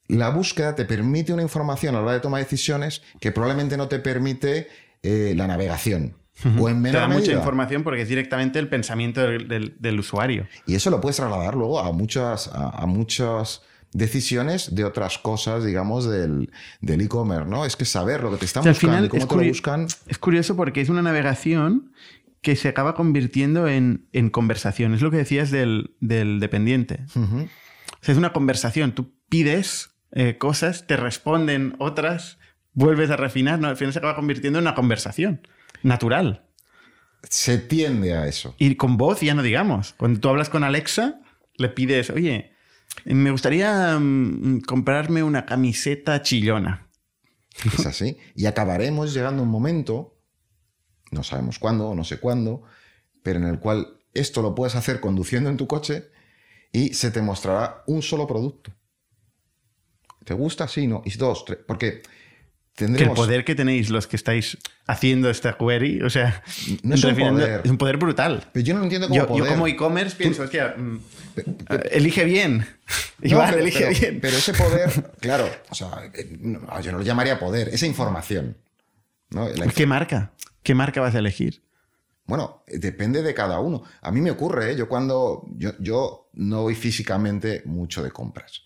la búsqueda te permite una información a la hora de tomar decisiones que probablemente no te permite eh, la navegación. O en menor te da mucha información porque es directamente el pensamiento del, usuario. Y eso lo puedes trasladar luego a muchas, a, a muchas decisiones de otras cosas, digamos, del e-commerce, ¿no? Es que saber lo que te están buscando y cómo te lo buscan. Es curioso porque es una navegación que se acaba convirtiendo en, en conversación. Es lo que decías del, dependiente. O sea, es una conversación. Tú pides eh, cosas, te responden otras, vuelves a refinar, ¿no? Al final se acaba convirtiendo en una conversación natural. Se tiende a eso. Y con voz ya no digamos. Cuando tú hablas con Alexa, le pides, oye, me gustaría mm, comprarme una camiseta chillona. Es así. Y acabaremos llegando un momento, no sabemos cuándo, no sé cuándo, pero en el cual esto lo puedes hacer conduciendo en tu coche y se te mostrará un solo producto. ¿Te gusta? Sí, no. Y dos, tres. Porque tendremos... Que el poder que tenéis los que estáis haciendo esta query, o sea, No es un poder. es un poder brutal. Pero yo no entiendo cómo Yo, yo poder. como e-commerce pienso, hostia, mm, eh, elige bien. No, Iván, pero, elige bien. pero ese poder, claro, o sea, eh, no, yo no lo llamaría poder, esa información. ¿no? La ¿Qué marca? ¿Qué marca vas a elegir? Bueno, eh, depende de cada uno. A mí me ocurre, ¿eh? yo cuando. Yo, yo no voy físicamente mucho de compras.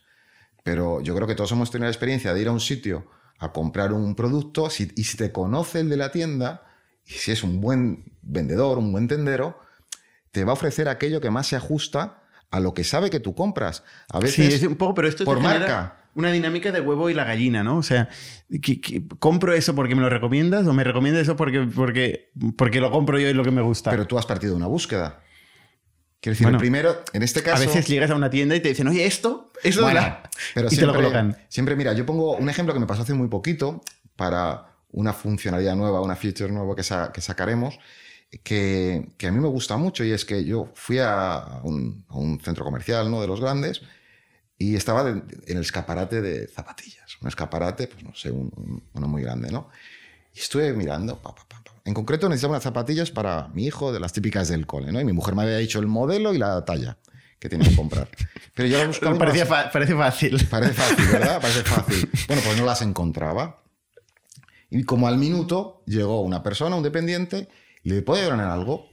Pero yo creo que todos hemos tenido la experiencia de ir a un sitio a comprar un producto si- y si te conoce el de la tienda, y si es un buen vendedor, un buen tendero, te va a ofrecer aquello que más se ajusta a lo que sabe que tú compras. A Sí, veces. es un poco, pero esto te por marca. Una dinámica de huevo y la gallina, ¿no? O sea, que- que ¿compro eso porque me lo recomiendas o me recomiendas eso porque, porque, porque lo compro yo y lo que me gusta? Pero tú has partido de una búsqueda. Quiero decir, Bueno, el primero, en este caso. a veces llegas a una tienda y te dicen, oye, esto, esto Bueno, la... pero y te siempre, lo colocan. Siempre, mira, yo pongo un ejemplo que me pasó hace muy poquito para una funcionalidad nueva, una feature nueva que, sa- que sacaremos, que, que a mí me gusta mucho y es que yo fui a un, a un centro comercial, ¿no? De los grandes y estaba de- en el escaparate de zapatillas. Un escaparate, pues no sé, un- un- uno muy grande, ¿no? Y estuve mirando, pa, pa. En concreto necesitaba unas zapatillas para mi hijo, de las típicas del cole, ¿no? Y mi mujer me había dicho el modelo y la talla que tenía que comprar. Pero yo la buscaba no Parecía las- parece fácil. Parece fácil, ¿verdad? Parece fácil. Bueno, pues no las encontraba. Y como al minuto llegó una persona, un dependiente, y le puede ayudar en algo.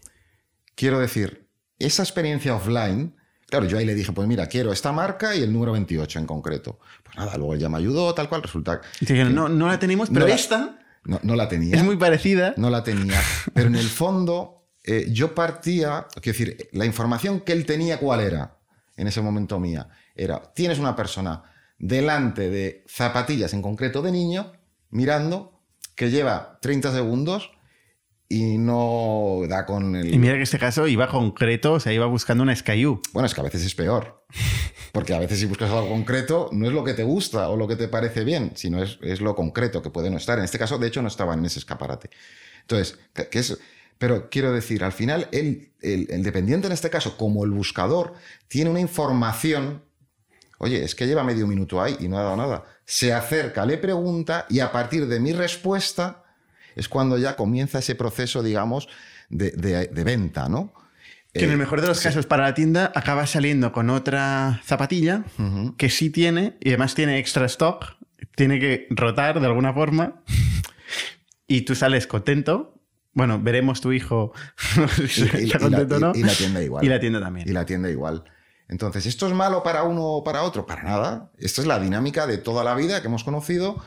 Quiero decir, esa experiencia offline, claro, yo ahí le dije, pues mira, quiero esta marca y el número 28 en concreto. Pues nada, luego ella me ayudó, tal cual, resulta Y te dijeron, no, no la tenemos, pero No la- esta no, no la tenía. es muy parecida. No la tenía. Pero en el fondo, eh, yo partía, quiero decir, la información que él tenía, ¿cuál era? En ese momento mía. Era, tienes una persona delante de zapatillas, en concreto de niño, mirando, que lleva 30 segundos y no da con el... Y mira que este caso iba concreto, o sea, iba buscando una SKU. Bueno, es que a veces es peor. Porque a veces si buscas algo concreto, no es lo que te gusta o lo que te parece bien, sino es, es lo concreto que puede no estar. En este caso, de hecho, no estaba en ese escaparate. Entonces, que, que es... Pero quiero decir, al final, el, el, el dependiente en este caso, como el buscador, tiene una información. Oye, es que lleva medio minuto ahí y no ha dado nada. Se acerca, le pregunta y a partir de mi respuesta es cuando ya comienza ese proceso, digamos, de, de- de venta, ¿no? Que en Eh, el mejor de los casos para la tienda acaba saliendo con otra zapatilla que sí tiene y además tiene extra stock, tiene que rotar de alguna forma y tú sales contento. Bueno, veremos tu hijo si Y- está y contento o no. y- y la tienda igual. Y la tienda también. y la tienda igual. Entonces, ¿esto es malo para uno o para otro? Para nada. Esta es la dinámica de toda la vida que hemos conocido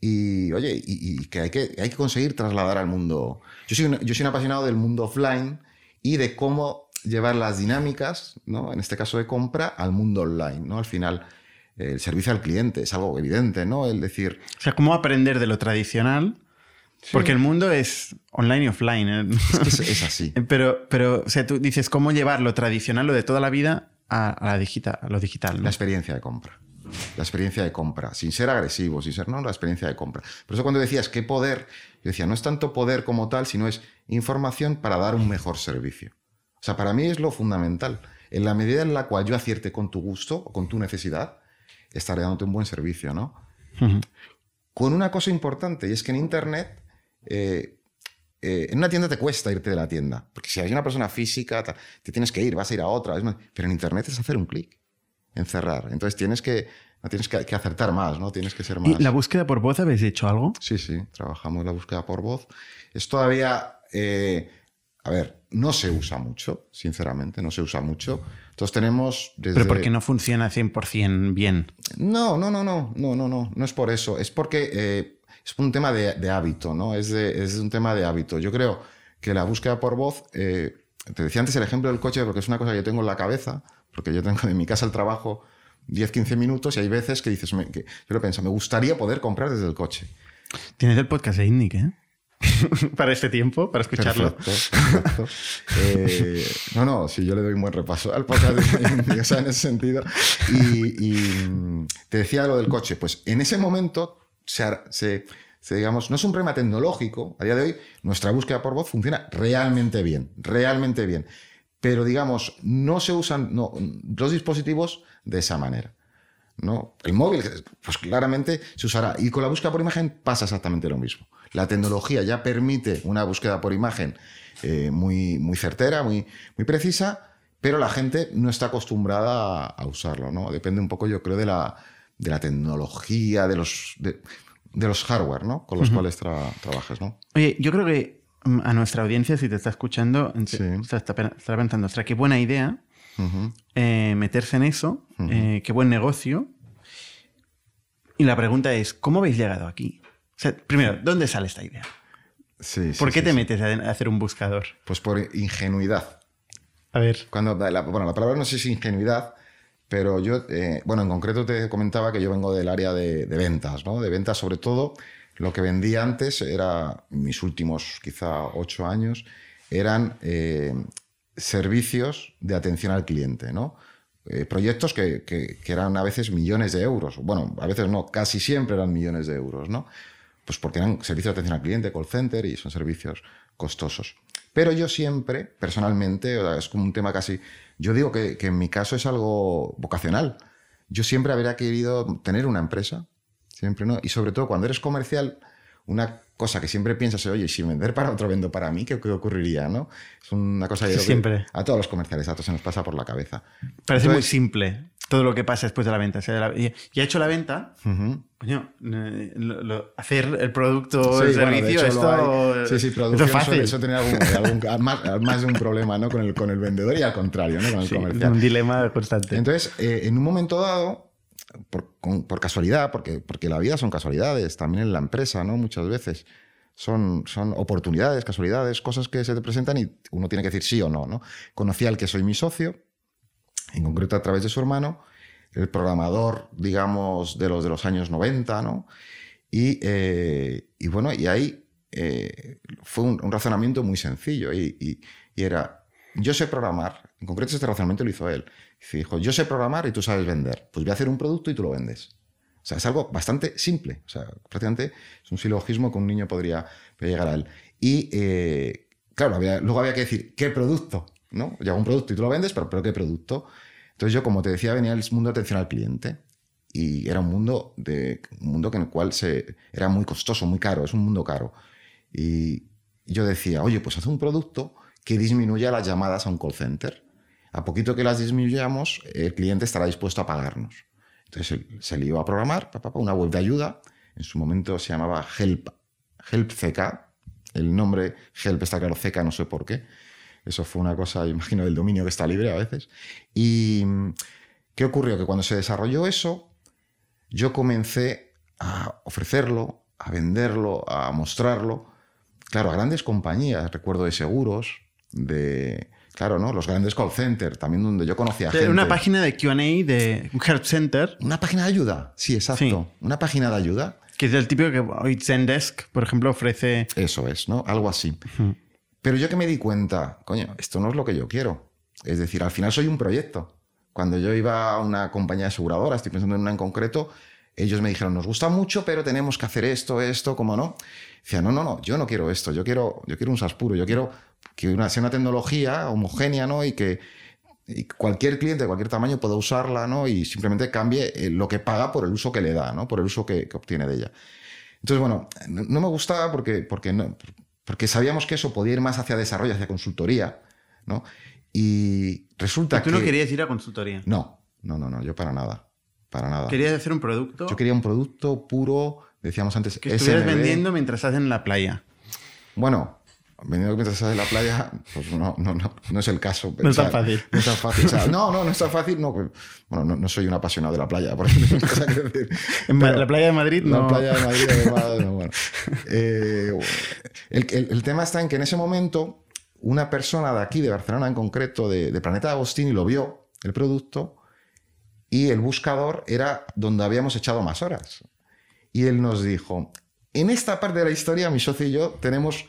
y, oye, y, y que, hay que hay que conseguir trasladar al mundo. Yo soy, un, yo soy un apasionado del mundo offline y de cómo llevar las dinámicas, ¿no? en este caso de compra, al mundo online. ¿no? Al final, el servicio al cliente es algo evidente, ¿no? El decir, O sea, cómo aprender de lo tradicional, porque el mundo es online y offline. ¿eh? es que es, es así. Pero, pero, o sea, tú dices cómo llevar lo tradicional, lo de toda la vida, a, a la digital, a lo digital. ¿no? La experiencia de compra. La experiencia de compra, sin ser agresivo, sin ser, no, la experiencia de compra. Por eso cuando decías qué poder, yo decía, no es tanto poder como tal, sino es información para dar un mejor servicio. O sea, para mí es lo fundamental. En la medida en la cual yo acierte con tu gusto o con tu necesidad, estaré dándote un buen servicio, ¿no? Con una cosa importante, y es que en Internet, eh, eh, en una tienda te cuesta irte de la tienda, porque si hay una persona física, te tienes que ir, vas a ir a otra, es más- pero en Internet es hacer un clic, encerrar. Entonces tienes que, tienes que, que acertar más, ¿no? Tienes que ser más... ¿Y la búsqueda por voz habéis hecho algo? Sí, sí, trabajamos la búsqueda por voz. Es todavía, eh, a ver, no se usa mucho, sinceramente, no se usa mucho. Entonces tenemos desde... Pero porque no funciona 100% bien. No, no, no, no, no, no, no, no es por eso. Es porque eh, es un tema de, de hábito, ¿no? Es, de- es un tema de hábito. Yo creo que la búsqueda por voz, eh, te decía antes el ejemplo del coche porque es una cosa que yo tengo en la cabeza, porque yo tengo de mi casa al trabajo 10, 15 minutos y hay veces que dices, me- que yo lo pienso, me gustaría poder comprar desde el coche. Tienes el podcast de Indic, ¿eh? para este tiempo, para escucharlo. Perfecto, perfecto. Eh, no, no, sí, yo le doy un buen repaso al podcast de o sea, en ese sentido. Y, y, mm, te decía lo del coche, pues en ese momento se, se, digamos, no es un problema tecnológico. A día de hoy, nuestra búsqueda por voz funciona realmente bien, realmente bien. Pero, digamos, no se usan los dispositivos de esa manera. ¿no? El móvil, pues claramente se usará. Y con la búsqueda por imagen pasa exactamente lo mismo. La tecnología ya permite una búsqueda por imagen eh, muy, muy certera, muy, muy precisa, pero la gente no está acostumbrada a, usarlo. ¿no? Depende un poco, yo creo, de la, de la tecnología, de los, de, los hardware ¿no? con los cuales trabajas. ¿no? Oye, yo creo que a nuestra audiencia, si te está escuchando, está, pensando, ostras, qué buena idea eh, meterse en eso, eh, qué buen negocio. Y la pregunta es, ¿cómo habéis llegado aquí? primero, ¿dónde sale esta idea? ¿Por qué te metes a hacer un buscador? Pues por ingenuidad. A ver. Cuando, la, bueno, la palabra no sé si ingenuidad, pero yo, eh, bueno, en concreto te comentaba que yo vengo del área de, ventas, ¿no? De ventas sobre todo. Lo que vendí antes era, mis últimos quizá ocho años, eran servicios de atención al cliente, ¿no? Eh, proyectos que, eran a veces millones de euros. Bueno, a veces no, casi siempre eran millones de euros, ¿no? Pues porque eran servicios de atención al cliente, call center y son servicios costosos. Pero yo siempre, personalmente, es como un tema casi. Yo digo que, que en mi caso es algo vocacional. Yo siempre habría querido tener una empresa, siempre, ¿no? Y sobre todo cuando eres comercial, una cosa que siempre piensas, oye, si vender para otro vendo para mí, ¿qué, ocurriría? ¿no? Es una cosa que, siempre. a todos los comerciales, a todos se nos pasa por la cabeza. Parece muy simple todo lo que pasa después de la venta. y, ha hecho la venta, coño, hacer el producto o el servicio, esto, sí, sí, producción fácil. Eso tenía más, de un problema ¿no? con, el, con el vendedor y al contrario, ¿no? con el comercial. Un dilema constante. Entonces, eh, en un momento dado, por, casualidad, porque, porque la vida son casualidades, también en la empresa, ¿no? Muchas veces son, son oportunidades, casualidades, cosas que se te presentan y uno tiene que decir sí o no, ¿no? Conocí al que soy mi socio, en concreto a través de su hermano, el programador, digamos, de los de los años 90, ¿no? Y, eh, y bueno, y ahí eh, fue un, razonamiento muy sencillo y, y, y, era, yo sé programar, en concreto este razonamiento lo hizo él, y dijo, yo sé programar y tú sabes vender. Pues voy a hacer un producto y tú lo vendes. O sea, es algo bastante simple. O sea, prácticamente es un silogismo que un niño podría, llegar a él. Y, eh, claro, luego había que decir, ¿qué producto? ¿No? Llega un producto y tú lo vendes, pero, pero ¿qué producto? Entonces yo, como te decía, venía del mundo de atención al cliente. Y era un mundo, de, un mundo en el cual se, era muy costoso, muy caro, es un mundo caro. Y yo decía, oye, pues haz un producto que disminuya las llamadas a un call center a poquito que las disminuyamos, el cliente estará dispuesto a pagarnos. Entonces se le iba a programar una web de ayuda. En su momento se llamaba Help, Help CK. El nombre Help está claro, CK no sé por qué. Eso fue una cosa, imagino, del dominio que está libre a veces. ¿Y qué ocurrió? Que cuando se desarrolló eso, yo comencé a ofrecerlo, a venderlo, a mostrarlo, claro, a grandes compañías, recuerdo de seguros, de, Claro, ¿no? Los grandes call centers, también donde yo conocía gente. Una página de QA de un help center. Una página de ayuda, sí, exacto. Una página de ayuda. Que es el típico que hoy Zendesk, por ejemplo, ofrece. Eso es, ¿no? Algo así. Pero yo que me di cuenta, coño, esto no es lo que yo quiero. Es decir, al final soy un proyecto. Cuando yo iba a una compañía aseguradora, estoy pensando en una en concreto, ellos me dijeron, nos gusta mucho, pero tenemos que hacer esto, esto, como no. Decía, no, no, no, yo no quiero esto, yo quiero, yo quiero un SaaS puro, yo quiero que una, sea una tecnología homogénea, ¿no? Y que cualquier cliente de cualquier tamaño pueda usarla, ¿no? Y simplemente cambie eh, lo que paga por el uso que le da, ¿no? Por el uso que, obtiene de ella. Entonces, bueno, no, me gustaba porque, porque, no, porque sabíamos que eso podía ir más hacia desarrollo, hacia consultoría, ¿no? Y resulta ¿Y tú que... no querías ir a consultoría? No, no, no, no, yo para nada. Para nada. ¿Querías hacer un producto? Yo quería un producto puro, decíamos antes. Que estuvieras vendiendo mientras estás en la playa. Bueno, vendiendo mientras estás en la playa, pues no, no, no, no es el caso. No es tan fácil. No es tan fácil. no, no, no es tan fácil. No, pues, bueno, no, no soy un apasionado de la playa, por ejemplo. en la playa de Madrid, no. La playa de Madrid, además, no, bueno. Eh, el, el, el, tema está en que en ese momento una persona de aquí, de Barcelona en concreto, de, de Planeta Agostini, lo vio, el producto, y el buscador era donde habíamos echado más horas. Y él nos dijo, en esta parte de la historia, mi socio y yo tenemos,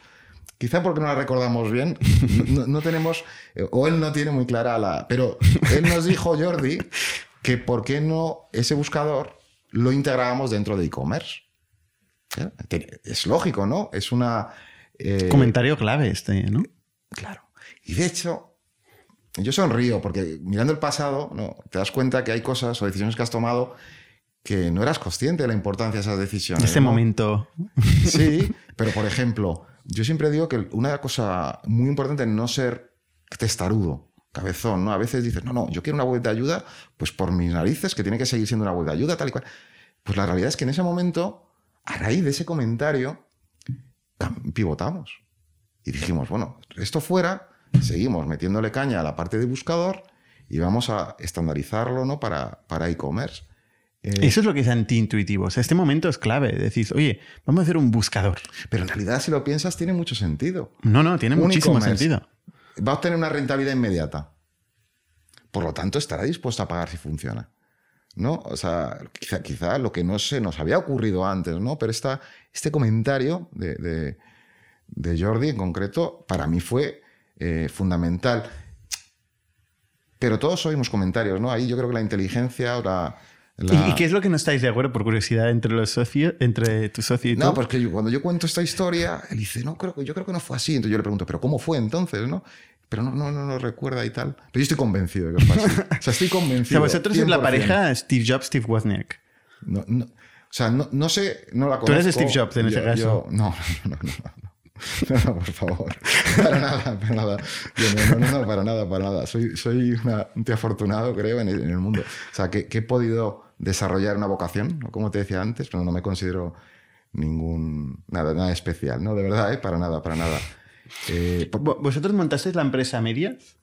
quizá porque no la recordamos bien, no, tenemos, eh, o él no tiene muy clara la... Pero él nos dijo, Jordi, que por qué no ese buscador lo integrábamos dentro de e-commerce. Es lógico, ¿no? Es una... eh, Comentario clave este, ¿no? Claro. Y de hecho, yo sonrío porque mirando el pasado, ¿no? te das cuenta que hay cosas o decisiones que has tomado que no eras consciente de la importancia de esas decisiones. En ese momento. Sí, pero por ejemplo, yo siempre digo que una cosa muy importante es no ser testarudo, cabezón, ¿no? A veces dices, no, no, yo quiero una web de ayuda, pues por mis narices, que tiene que seguir siendo una web de ayuda, tal y cual. Pues la realidad es que en ese momento, a raíz de ese comentario, pivotamos. Y dijimos, bueno, esto fuera, seguimos metiéndole caña a la parte de buscador y vamos a estandarizarlo ¿no? para, para e-commerce. Eh, Eso es lo que es antiintuitivo. O sea, este momento es clave. Decís, oye, vamos a hacer un buscador. Pero en realidad, si lo piensas, tiene mucho sentido. No, no, tiene muchísimo sentido. Va a obtener una rentabilidad inmediata. Por lo tanto, estará dispuesto a pagar si funciona. ¿no? O sea, quizá, quizá, lo que no se nos había ocurrido antes, ¿no? Pero esta, este comentario de, de, Jordi en concreto, para mí fue eh, fundamental. Pero todos oímos comentarios, ¿no? Ahí yo creo que la inteligencia o la, ¿Y, qué es lo que no estáis de acuerdo por curiosidad entre los socios, entre tu socio y tú? No, porque cuando yo cuento esta historia, él dice, no, creo que yo creo que no fue así. Entonces yo le pregunto, ¿pero cómo fue entonces? ¿no? Pero no, no, no lo recuerda y tal. Pero yo estoy convencido de que fue así. O sea, estoy convencido. o sea, vosotros es la pareja Steve Jobs, Steve Wozniak. No, no, o sea, no, no sé, no la conozco. Tú eres Steve Jobs en ese caso. no, no, no, no. No, no, por favor. Para nada, para nada. no, no, no, para nada, para nada. Soy, soy un tío afortunado, creo, en el, en el mundo. O sea, que, que, he podido desarrollar una vocación, como te decía antes, pero no me considero ningún nada, nada especial, ¿no? De verdad, ¿eh? Para nada, para nada. Eh, ¿Vosotros montasteis la empresa medias?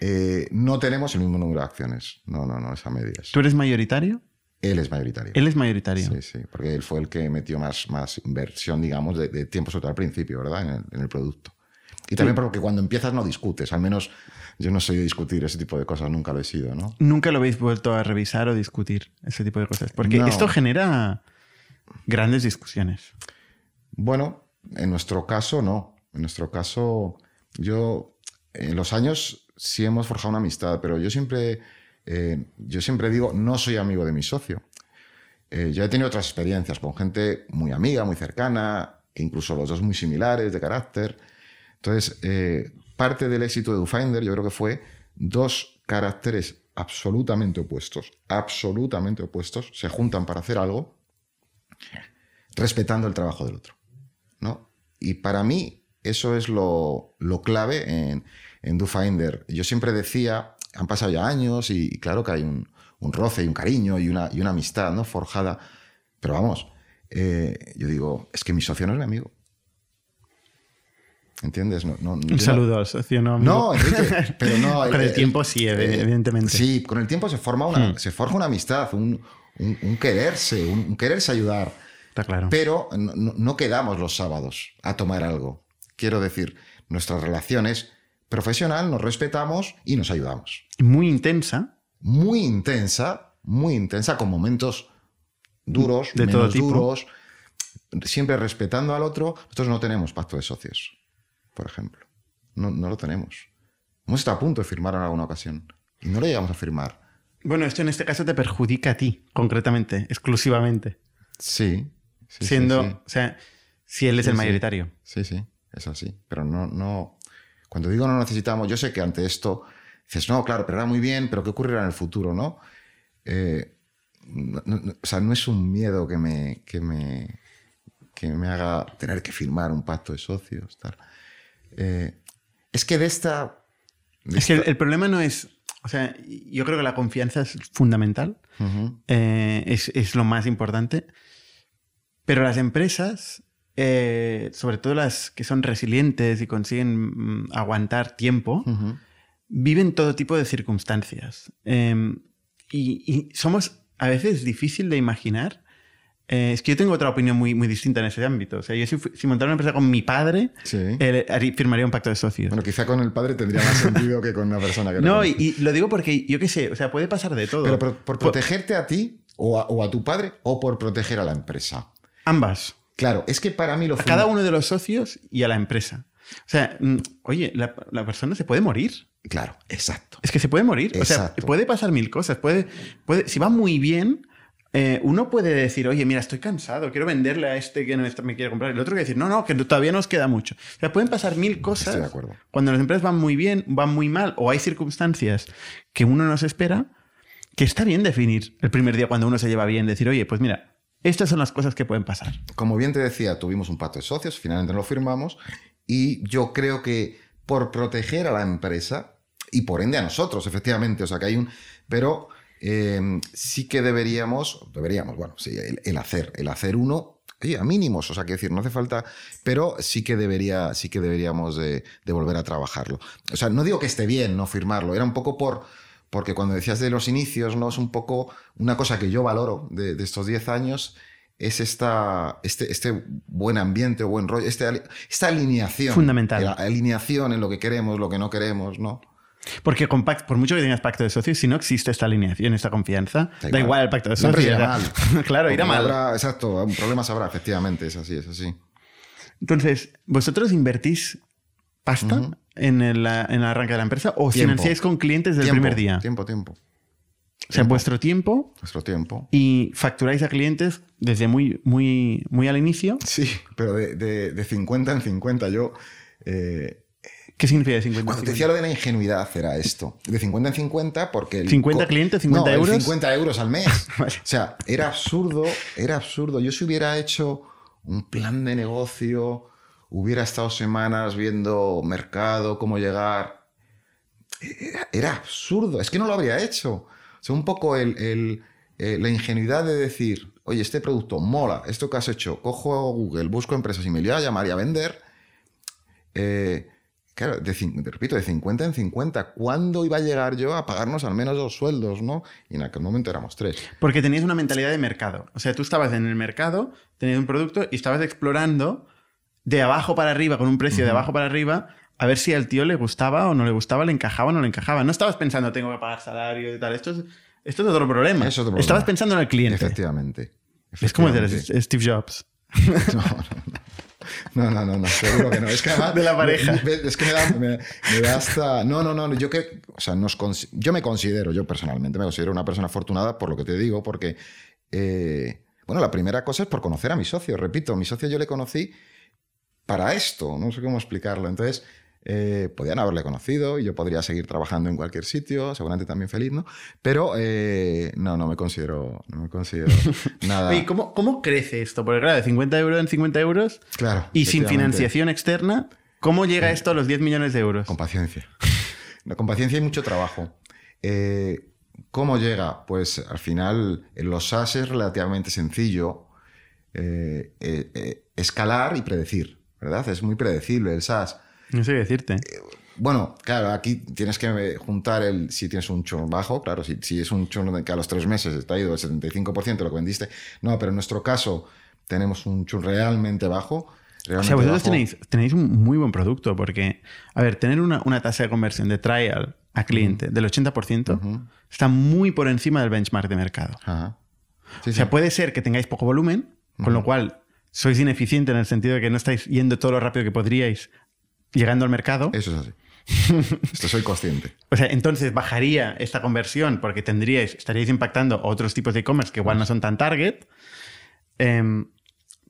Eh, no tenemos el mismo número de acciones. No, no, no, es a medias. ¿Tú eres mayoritario? Él es mayoritario. Él es mayoritario. Sí, sí, porque él fue el que metió más, más inversión, digamos, de, de tiempo sobre al principio, ¿verdad? En el, en el producto. Y también sí. porque cuando empiezas no discutes, al menos yo no soy de discutir ese tipo de cosas, nunca lo he sido, ¿no? Nunca lo habéis vuelto a revisar o discutir ese tipo de cosas, porque no. esto genera grandes discusiones. Bueno, en nuestro caso no. En nuestro caso, yo en los años sí hemos forjado una amistad, pero yo siempre, eh, yo siempre digo, no soy amigo de mi socio. Eh, ya he tenido otras experiencias con gente muy amiga, muy cercana, incluso los dos muy similares de carácter. Entonces, eh, parte del éxito de DoFinder yo creo que fue dos caracteres absolutamente opuestos, absolutamente opuestos, se juntan para hacer algo respetando el trabajo del otro. ¿no? Y para mí eso es lo, lo clave en, en DoFinder. Yo siempre decía, han pasado ya años y, claro que hay un, un, roce y un cariño y una, y una amistad ¿no? forjada, pero vamos, eh, yo digo, es que mi socio no es mi amigo. ¿Entiendes? No, no, Un saludo al socio, ¿no? No, Enrique, pero no. con el, el tiempo sí, evidentemente. Sí, con el tiempo se, forma una, hmm. se forja una amistad, un, un, un quererse, un, quererse ayudar. Está claro. Pero no, no, quedamos los sábados a tomar algo. Quiero decir, nuestra relación es profesional, nos respetamos y nos ayudamos. Muy intensa. Muy intensa, muy intensa, con momentos duros, de menos todo tipo. duros, siempre respetando al otro. Nosotros no tenemos pacto de socios por ejemplo. No, no, lo tenemos. Hemos estado a punto de firmar en alguna ocasión y no lo llegamos a firmar. Bueno, esto en este caso te perjudica a ti, concretamente, exclusivamente. Sí. sí Siendo, sí, sí. o sea, si él es el mayoritario. Sí, sí, es así. Pero no, no. Cuando digo no necesitamos, yo sé que ante esto dices, no, claro, pero era muy bien, pero ¿qué ocurrirá en el futuro, no? Eh, no, no o sea, no es un miedo que me, que me, que me haga tener que firmar un pacto de socios, tal. Eh, es que de esta... De es esta... que el, el, problema no es... O sea, yo creo que la confianza es fundamental, uh -huh. eh, es, es, lo más importante, pero las empresas, eh, sobre todo las que son resilientes y consiguen mm, aguantar tiempo, uh -huh. viven todo tipo de circunstancias. Eh, y, y, somos a veces difícil de imaginar eh, es que yo tengo otra opinión muy, muy distinta en ese ámbito. O sea, yo si, si montara una empresa con mi padre, sí. eh, firmaría un pacto de socios. Bueno, quizá con el padre tendría más sentido que con una persona que no. No, y, y, lo digo porque yo qué sé, o sea, puede pasar de todo. Pero por, por protegerte a ti o a, o a, tu padre o por proteger a la empresa. Ambas. Claro, es que para mí lo A cada uno de los socios y a la empresa. O sea, mm, oye, la, la persona se puede morir. Claro, exacto. Es que se puede morir. Exacto. O sea, puede pasar mil cosas. Puede, puede, si va muy bien, eh, uno puede decir, oye, mira, estoy cansado, quiero venderle a este que no me quiere comprar. El otro que decir, no, no, que todavía nos queda mucho. O sea, pueden pasar mil cosas. Estoy de acuerdo. Cuando las empresas van muy bien, van muy mal, o hay circunstancias que uno no se espera, que está bien definir el primer día cuando uno se lleva bien, decir, oye, pues mira, estas son las cosas que pueden pasar. Como bien te decía, tuvimos un pacto de socios, finalmente lo firmamos, y yo creo que por proteger a la empresa, y por ende a nosotros, efectivamente, o sea que hay un... Pero eh, sí que deberíamos, deberíamos, bueno, sí, el, hacer, el hacer uno, a mínimos, o sea, que decir, no hace falta, pero sí que debería, sí que deberíamos de, volver a trabajarlo. O sea, no digo que esté bien no firmarlo, era un poco por, porque cuando decías de los inicios, no es un poco una cosa que yo valoro de, estos 10 años, es esta, este, este buen ambiente o buen rollo, este, esta alineación. Fundamental. La alineación en lo que queremos, lo que no queremos, ¿no? Porque con por mucho que tengas pacto de socios, si no existe esta alineación, esta confianza, da, igual. el pacto de socios. Irá mal. claro, irá mal. exacto, problemas habrá, efectivamente, es así, es así. Entonces, ¿vosotros invertís pasta en, el, en, el, arranque de la empresa o financiáis con clientes del primer día? Tiempo, tiempo. O sea, vuestro tiempo. Vuestro tiempo. Y facturáis a clientes desde muy, muy, muy al inicio. Sí, pero de, de, 50 en 50. Yo. Eh, ¿Qué significa de 50 Cuando te decía lo de la ingenuidad era esto. De 50 en 50 porque... El ¿50 clientes? ¿50 no, euros? 50 euros al mes. O sea, era absurdo, era absurdo. Yo si hubiera hecho un plan de negocio, hubiera estado semanas viendo mercado, cómo llegar... Era, absurdo. Es que no lo habría hecho. O sea, un poco el, eh, la ingenuidad de decir, oye, este producto mola, esto que has hecho, cojo Google, busco empresas y me voy a llamar y a vender... Eh, Claro, de, repito, de 50 en 50, ¿cuándo iba a llegar yo a pagarnos al menos dos sueldos, no? Y en aquel momento éramos tres. Porque tenías una mentalidad de mercado. O sea, tú estabas en el mercado, tenías un producto y estabas explorando de abajo para arriba, con un precio de abajo para arriba, a ver si al tío le gustaba o no le gustaba, le encajaba o no le encajaba. No estabas pensando, tengo que pagar salario y tal. Esto es, esto es otro problema. Es otro problema. Estabas pensando en el cliente. Efectivamente. Es como decir Steve Jobs. no, no. No, no, no, no, seguro que no. Es que además, de la pareja. es que me da, me, da, hasta. No, no, no. Yo que. O sea, nos, yo me considero, yo personalmente, me considero una persona afortunada por lo que te digo, porque. Eh, bueno, la primera cosa es por conocer a mi socio. Repito, mi socio yo le conocí para esto. No sé cómo explicarlo. Entonces, eh, podían haberle conocido y yo podría seguir trabajando en cualquier sitio, seguramente también feliz, ¿no? Pero eh, no, no me considero, no me considero nada. ¿Y cómo, cómo crece esto? Porque claro, de 50 euros en 50 euros claro, y sin financiación externa, ¿cómo llega esto a los 10 millones de euros? Con paciencia. con paciencia y mucho trabajo. Eh, ¿Cómo llega? Pues al final en los SaaS es relativamente sencillo escalar y predecir, ¿verdad? Es muy predecible el SaaS. No sé qué decirte. Eh, bueno, claro, aquí tienes que juntar el. Si tienes un churn bajo, claro, si, si es un churn que a los tres meses está ido el 75% de lo que vendiste. No, pero en nuestro caso tenemos un churn realmente bajo. o sea, vosotros tenéis, tenéis, un muy buen producto, porque, a ver, tener una, una tasa de conversión de trial a cliente del 80% está muy por encima del benchmark de mercado. o sea, puede ser que tengáis poco volumen, con lo cual sois ineficiente en el sentido de que no estáis yendo todo lo rápido que podríais llegando al mercado. Eso es así. Esto soy consciente. o sea, entonces bajaría esta conversión porque tendríais, estaríais impactando otros tipos de e-commerce que igual no son tan target. Em,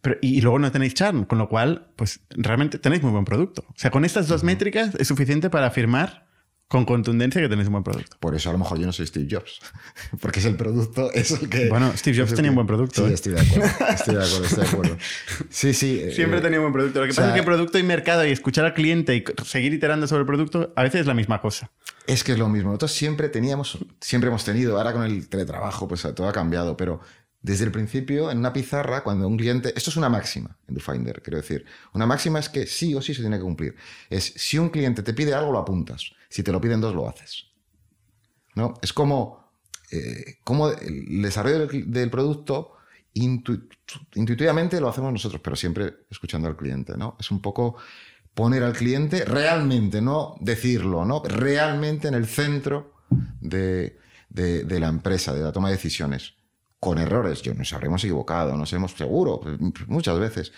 pero, y, luego no tenéis charm, con lo cual, pues realmente tenéis muy buen producto. O sea, con estas dos métricas es suficiente para afirmar con contundencia que tenéis un buen producto. Por eso a lo mejor yo no soy Steve Jobs, porque es el producto, es el que... Bueno, Steve Jobs tenía un buen producto. Sí, ¿eh? estoy de acuerdo, estoy de acuerdo, estoy de acuerdo. Sí, sí. Siempre eh, tenía un buen producto. Lo que pasa es que producto y mercado y escuchar al cliente y seguir iterando sobre el producto a veces es la misma cosa. Es que es lo mismo. Nosotros siempre teníamos, siempre hemos tenido, ahora con el teletrabajo pues todo ha cambiado, pero desde el principio, en una pizarra, cuando un cliente. Esto es una máxima en DoFinder, quiero decir. Una máxima es que sí o sí se tiene que cumplir. Es si un cliente te pide algo, lo apuntas. Si te lo piden dos, lo haces. ¿No? Es como, eh, como el desarrollo del, producto intuitivamente lo hacemos nosotros, pero siempre escuchando al cliente. ¿no? Es un poco poner al cliente realmente, no decirlo, ¿no? realmente en el centro de, de la empresa, de la toma de decisiones con errores. Yo nos habremos equivocado, nos hemos seguro, muchas veces,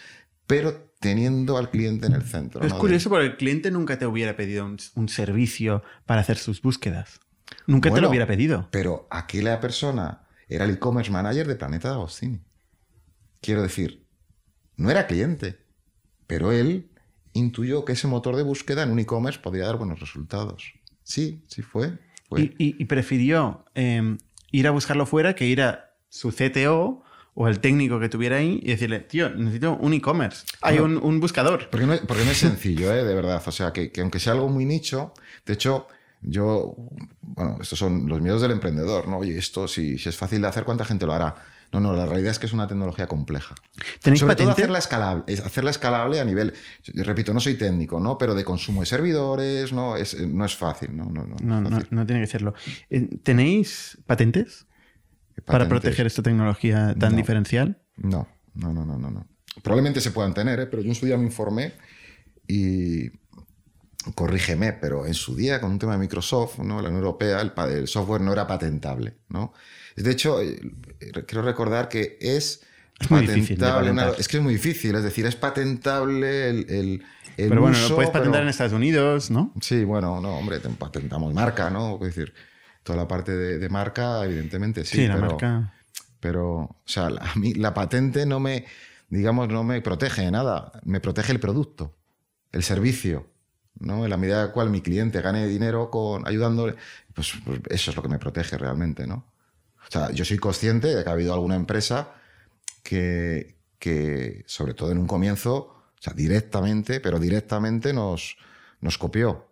pero teniendo al cliente en el centro. Es curioso porque el cliente nunca te hubiera pedido un, servicio para hacer sus búsquedas. Nunca te lo hubiera pedido. Pero aquella persona era el e-commerce manager de Planeta de Agostini. Quiero decir, no era cliente, pero él intuyó que ese motor de búsqueda en un e-commerce podría dar buenos resultados. Sí, sí fue. Y, prefirió em, ir a buscarlo fuera que ir a su CTO o el técnico que tuviera ahí y decirle, tío, necesito un e-commerce. Hay un, buscador. Porque no, porque no es sencillo, ¿eh? de verdad. O sea, que, aunque sea algo muy nicho, de hecho, yo, bueno, estos son los miedos del emprendedor, ¿no? Oye, esto si, si es fácil de hacer, ¿cuánta gente lo hará? No, no, la realidad es que es una tecnología compleja. ¿Tenéis Sobre patente? todo hacerla escalable, hacerla escalable a nivel, repito, no soy técnico, ¿no? Pero de consumo de servidores, ¿no? Es, no es fácil, ¿no? No, no, no, tiene que serlo. Eh, ¿Tenéis patentes? Para proteger esta tecnología tan diferencial? No, no, no, no, no, Probablemente se puedan tener, ¿eh? pero yo en su día me informé y corrígeme, pero en su día con un tema de Microsoft, ¿no? la Unión Europea, el, software no era patentable. ¿no? De hecho, eh, quiero recordar que es, es muy difícil es que es muy difícil, es decir, es patentable el, el, Pero bueno, lo puedes patentar en Estados Unidos, ¿no? Sí, bueno, no, hombre, patentamos marca, ¿no? Es decir, toda la parte de, marca, evidentemente sí. Sí, la marca. Pero, o sea, a mí la patente no me, digamos, no me protege de nada. Me protege el producto, el servicio. ¿no? En la medida en la cual mi cliente gane dinero con ayudándole, pues, pues, eso es lo que me protege realmente, ¿no? O sea, yo soy consciente de que ha habido alguna empresa que, que sobre todo en un comienzo, o sea, directamente, pero directamente nos, nos copió.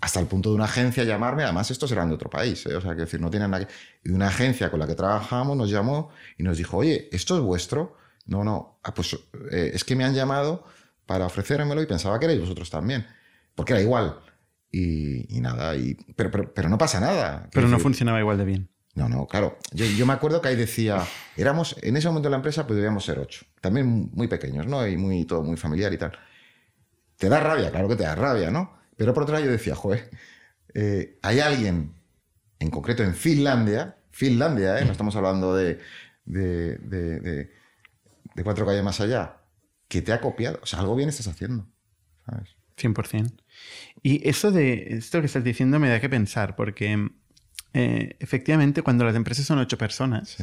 Hasta el punto de una agencia llamarme, además estos eran de otro país, ¿eh? o sea, que decir, no tienen nada que... Y una agencia con la que trabajamos nos llamó y nos dijo, oye, ¿esto es vuestro? No, no, ah, pues eh, es que me han llamado para ofrecérmelo y pensaba que erais vosotros también, porque era igual. Y, nada, y, pero, pero, no pasa nada. Pero no funcionaba igual de bien. No, no, claro. Yo, me acuerdo que ahí decía, éramos, en ese momento de la empresa, pues debíamos ser ocho. También muy pequeños, ¿no? Y muy, todo muy familiar y tal. Te da rabia, claro que te da rabia, ¿no? Pero por otro lado yo decía, joder, eh, hay alguien, en concreto en Finlandia, Finlandia, ¿eh? no estamos hablando de, de, de, de, cuatro calles más allá, que te ha copiado. O sea, algo bien estás haciendo. ¿sabes? 100%. Y eso de esto que estás diciendo me da que pensar, porque eh, efectivamente cuando las empresas son ocho personas,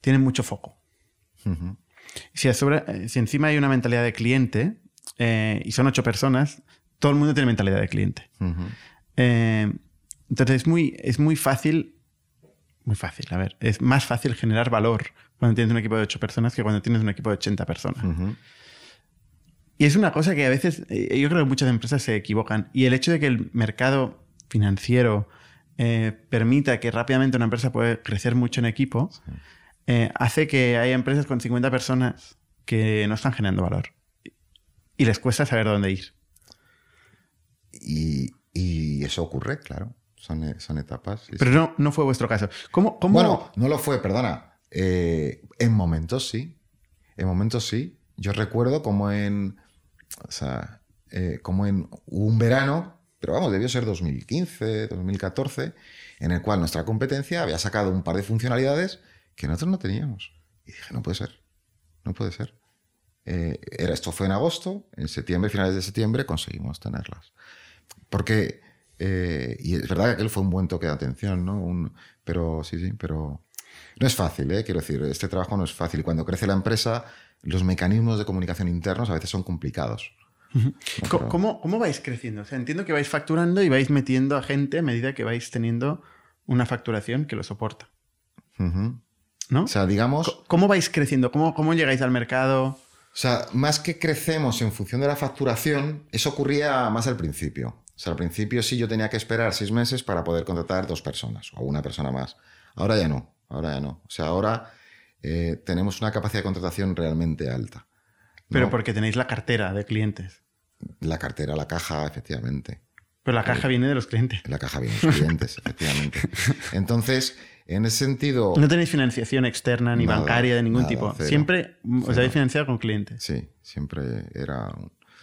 tienen mucho foco. si, si, encima hay una mentalidad de cliente y son ocho personas, todo el mundo tiene mentalidad de cliente. Eh, entonces es muy, es muy fácil, muy fácil, a ver, es más fácil generar valor cuando tienes un equipo de 8 personas que cuando tienes un equipo de 80 personas. Y es una cosa que a veces, eh, yo creo que muchas empresas se equivocan. Y el hecho de que el mercado financiero eh, permita que rápidamente una empresa pueda crecer mucho en equipo, hace que haya empresas con 50 personas que no están generando valor. Y les cuesta saber dónde ir. Y, eso ocurre, claro. Son, son etapas. Pero no, no fue vuestro caso. ¿Cómo, cómo... Bueno, no lo fue, perdona. Eh, en momentos sí. En momentos sí. Yo recuerdo como en. O sea, eh, como en un verano, pero vamos, debió ser 2015, 2014, en el cual nuestra competencia había sacado un par de funcionalidades que nosotros no teníamos. Y dije, no puede ser. No puede ser. Eh, era, esto fue en agosto, en septiembre, finales de septiembre, conseguimos tenerlas. Porque, eh, y es verdad que aquel fue un buen toque de atención, ¿no? pero sí, sí, pero no es fácil, ¿eh? quiero decir, este trabajo no es fácil. Y cuando crece la empresa, los mecanismos de comunicación internos a veces son complicados. ¿Cómo, ¿Cómo, vais creciendo? O sea, entiendo que vais facturando y vais metiendo a gente a medida que vais teniendo una facturación que lo soporta. ¿No? O sea, digamos... ¿Cómo vais creciendo? ¿Cómo, ¿Cómo llegáis al mercado? O sea, más que crecemos en función de la facturación, eso ocurría más al principio. O sea, al principio sí yo tenía que esperar seis meses para poder contratar dos personas o una persona más. Ahora ya no, ahora ya no. O sea, ahora eh, tenemos una capacidad de contratación realmente alta. Pero porque tenéis la cartera de clientes. La cartera, la caja, efectivamente. Pero la caja viene de los clientes. La caja viene de los clientes, efectivamente. Entonces, en ese sentido... No tenéis financiación externa ni bancaria de ningún tipo. siempre os habéis financiado con clientes. Sí, siempre era...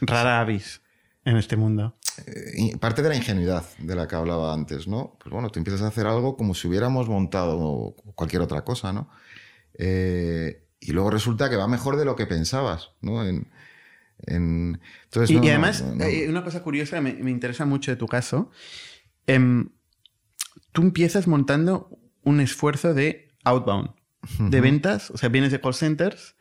Rara avis en este mundo. Eh, parte de la ingenuidad de la que hablaba antes, ¿no? Pues bueno, tú empiezas a hacer algo como si hubiéramos montado cualquier otra cosa, ¿no? Eh, y luego resulta que va mejor de lo que pensabas, ¿no? Entonces, y, además, eh, una cosa curiosa, me, me, interesa mucho de tu caso. Em, tú empiezas montando un esfuerzo de outbound de ventas, o sea, vienes de call centers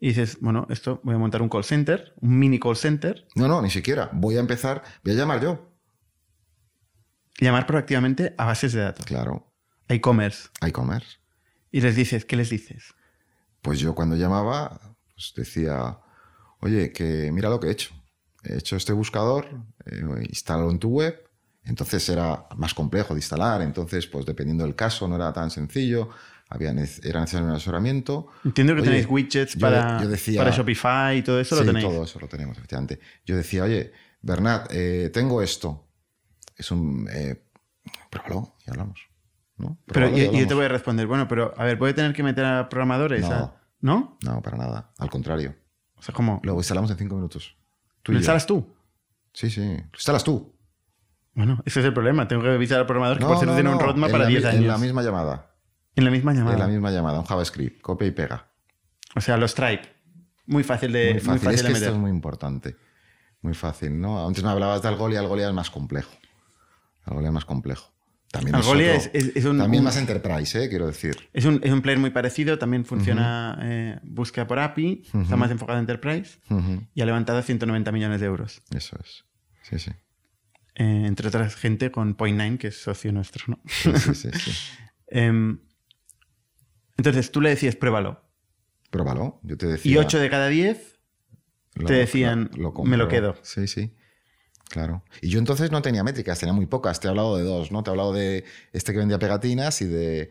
y dices, bueno, esto voy a montar un call center, un mini call center, No, no, ni siquiera. Voy a empezar, voy a llamar yo. llamar proactivamente a bases de datos, Claro, a e-commerce, a e-commerce. y les dices, ¿qué les dices? Pues yo cuando llamaba, pues decía, oye, que mira lo que he hecho. He hecho este buscador, eh, instálalo en tu web. Entonces era más complejo de instalar, entonces, pues dependiendo del caso, no era tan sencillo, había, era necesario un asesoramiento. Entiendo que Oye, tenéis widgets para, yo decía- para Shopify y todo eso, sí, lo tenéis. todo eso lo tenemos, efectivamente. Yo decía, oye, Bernat, eh, tengo esto. Es un... Eh, pruébalo y hablamos. ¿no? Pero y yo te voy a responder, bueno, pero a ver, ¿puede tener que meter a programadores? No. a- ¿No? No, para nada. Al contrario. O sea. Lo instalamos en cinco minutos. Tú ¿Lo instalas tú? Sí, sí. Lo instalas tú. Bueno, ese es el problema. Tengo que avisar al programador que por cierto tiene un roadmap para la 10 mi- años. En la misma llamada. En la misma llamada. En la misma llamada. Un JavaScript. Copia y pega. O sea, los Stripe. Muy fácil de, muy fácil. muy es fácil que de esto meter. es muy importante. Muy fácil, ¿no? Antes me hablabas de Algolia. Algolia es más complejo. Algolia es más complejo. También Algolia es, otro- es- es- es un- También un- más enterprise, ¿eh? Quiero decir. Es un, es un player muy parecido, también funciona eh, búsqueda por API, está más enfocado en Enterprise y ha levantado 190 millones de euros. Eso es. Sí, sí. Eh, entre otras gente con Point9, que es socio nuestro. ¿no? Sí, sí, sí. Em, entonces tú le decías, pruébalo. Pruébalo. Yo te decía... Y 8 de cada 10 Lo- te decían, me lo quedo. Sí, sí. Claro. Y yo entonces no tenía métricas, tenía muy pocas. Te he hablado de dos, ¿no? Te he hablado de este que vendía pegatinas y de,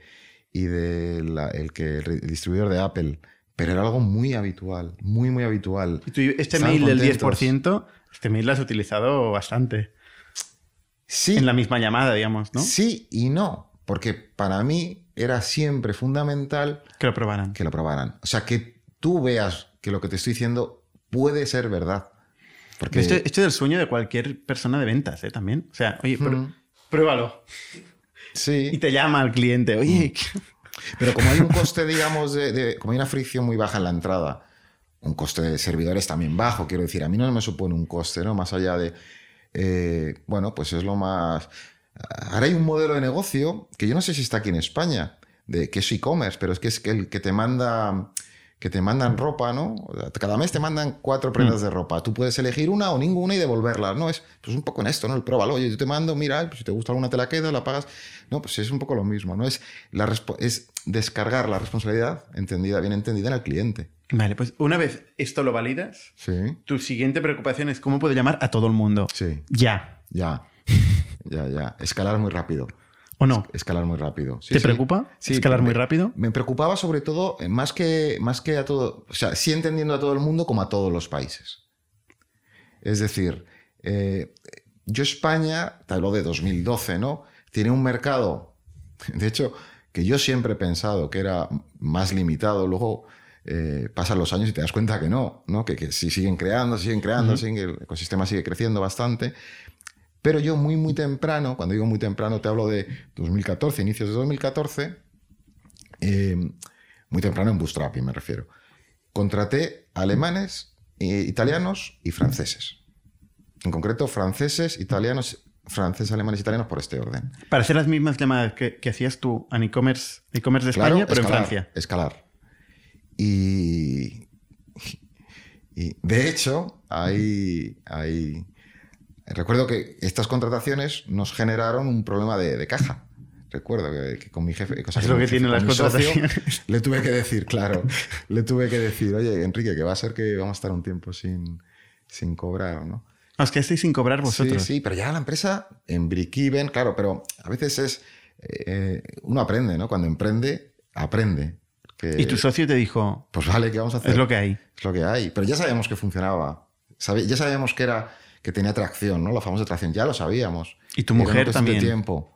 y de la- el, que, el distribuidor de Apple. Pero era algo muy habitual, muy, muy habitual. Y tú, este Estaban mail del contentos. 10%, este mail lo has utilizado bastante. Sí, En la misma llamada, digamos, ¿no? sí y no. Porque para mí era siempre fundamental Que lo probaran. que lo probaran. O sea, que tú veas que lo que te estoy diciendo puede ser verdad. Porque Esto, esto es el sueño de cualquier persona de ventas, ¿eh? También. O sea, oye, pr- Mm. pruébalo. sí. Y te llama al cliente, oye, Pero como hay un coste, digamos, de, de- como hay una fricción muy baja en la entrada, un coste de servidores también bajo, quiero decir, a mí no me supone un coste, ¿no? Más allá de, eh, bueno, pues es lo más... Ahora hay un modelo de negocio que yo no sé si está aquí en España, de, que es e-commerce, pero es que es que el que te manda que te mandan ropa, ¿no? Cada mes te mandan cuatro prendas de ropa. Tú puedes elegir una o ninguna y devolverlas, ¿no? Es pues un poco en esto, ¿no? El pruébalo. Oye, yo te mando, mira, pues si te gusta alguna te la quedas, la pagas. No, pues es un poco lo mismo, ¿no? Es, la es descargar la responsabilidad, entendida, bien entendida, en el cliente. Vale, pues una vez esto lo validas, Sí, tu siguiente preocupación es cómo puedo llamar a todo el mundo. sí, Ya. ya. Ya, ya. Escalar muy rápido. ¿O no? Escalar muy rápido. Sí, ¿Te sí. preocupa escalar me- muy rápido? Me preocupaba sobre todo, eh, más que, más que a todo, o sea, sí entendiendo a todo el mundo como a todos los países. Es decir, eh, yo España, te hablo de 2012, ¿no? Tiene un mercado, de hecho, que yo siempre he pensado que era más limitado, luego eh, pasan los años y te das cuenta que no, ¿no? Que, que sí siguen creando, siguen creando, siguen- el ecosistema sigue creciendo bastante. Pero yo muy, muy temprano, cuando digo muy temprano, te hablo de 2014, inicios de 2014, eh, muy temprano en Bootstrapping me refiero, contraté alemanes, eh, italianos y franceses. En concreto, franceses, italianos, franceses, alemanes, italianos por este orden. Para hacer las mismas llamadas que, que hacías tú en e-commerce e-commerce de España, pero escalar, en Francia. Escalar. Y, y de hecho, hay, hay- recuerdo que estas contrataciones nos generaron un problema de, de caja. Recuerdo que, que con mi jefe, cosa Es con lo que tienen las socio, contrataciones. le tuve que decir, claro, le tuve que decir, oye, Enrique, que va a ser que vamos a estar un tiempo sin, sin cobrar, ¿no? Ah, Os quedasteis sin cobrar vosotros. Sí, sí, pero ya la empresa en break-even, claro, pero a veces es. eh, uno aprende, ¿no? Cuando emprende, aprende. Que, Y tu socio te dijo, Pues vale, ¿qué vamos a hacer? es lo que hay. Es lo que hay. Pero ya sabíamos que funcionaba. Ya sabíamos que era que tenía tracción, ¿no? La famosa tracción. Ya lo sabíamos. ¿Y tu mujer también? tiempo.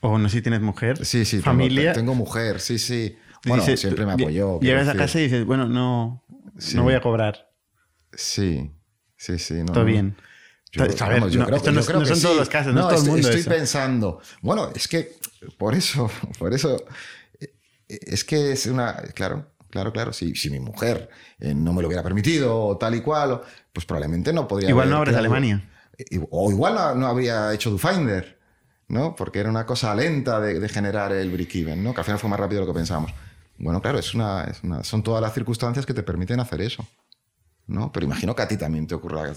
O no sé si tienes mujer, Sí, sí. familia. Tengo, mujer, sí, sí. Bueno, dices- siempre me apoyó. Llegas a casa y dices, bueno, no, Sí. no voy a cobrar. Sí, sí, sí. no, Todo bien. Yo- A ver, vamos, yo no, creo- esto no, yo es- creo no que son todos sí. los casos, no, es todo el estoy- mundo Estoy eso. pensando. Bueno, es que por eso, por eso, es que es una, claro, claro, claro. Si, si mi mujer eh, no me lo hubiera permitido o tal y cual, o- pues probablemente no podría. Igual haber no abres Alemania. I- O igual no, no habría hecho DoFinder. ¿no? Porque era una cosa lenta de, de generar el break-even, ¿no? Que al final fue más rápido de lo que pensábamos. Bueno, claro, es una, es una- son todas las circunstancias que te permiten hacer eso. ¿no? Pero imagino que a ti también te ocurra. O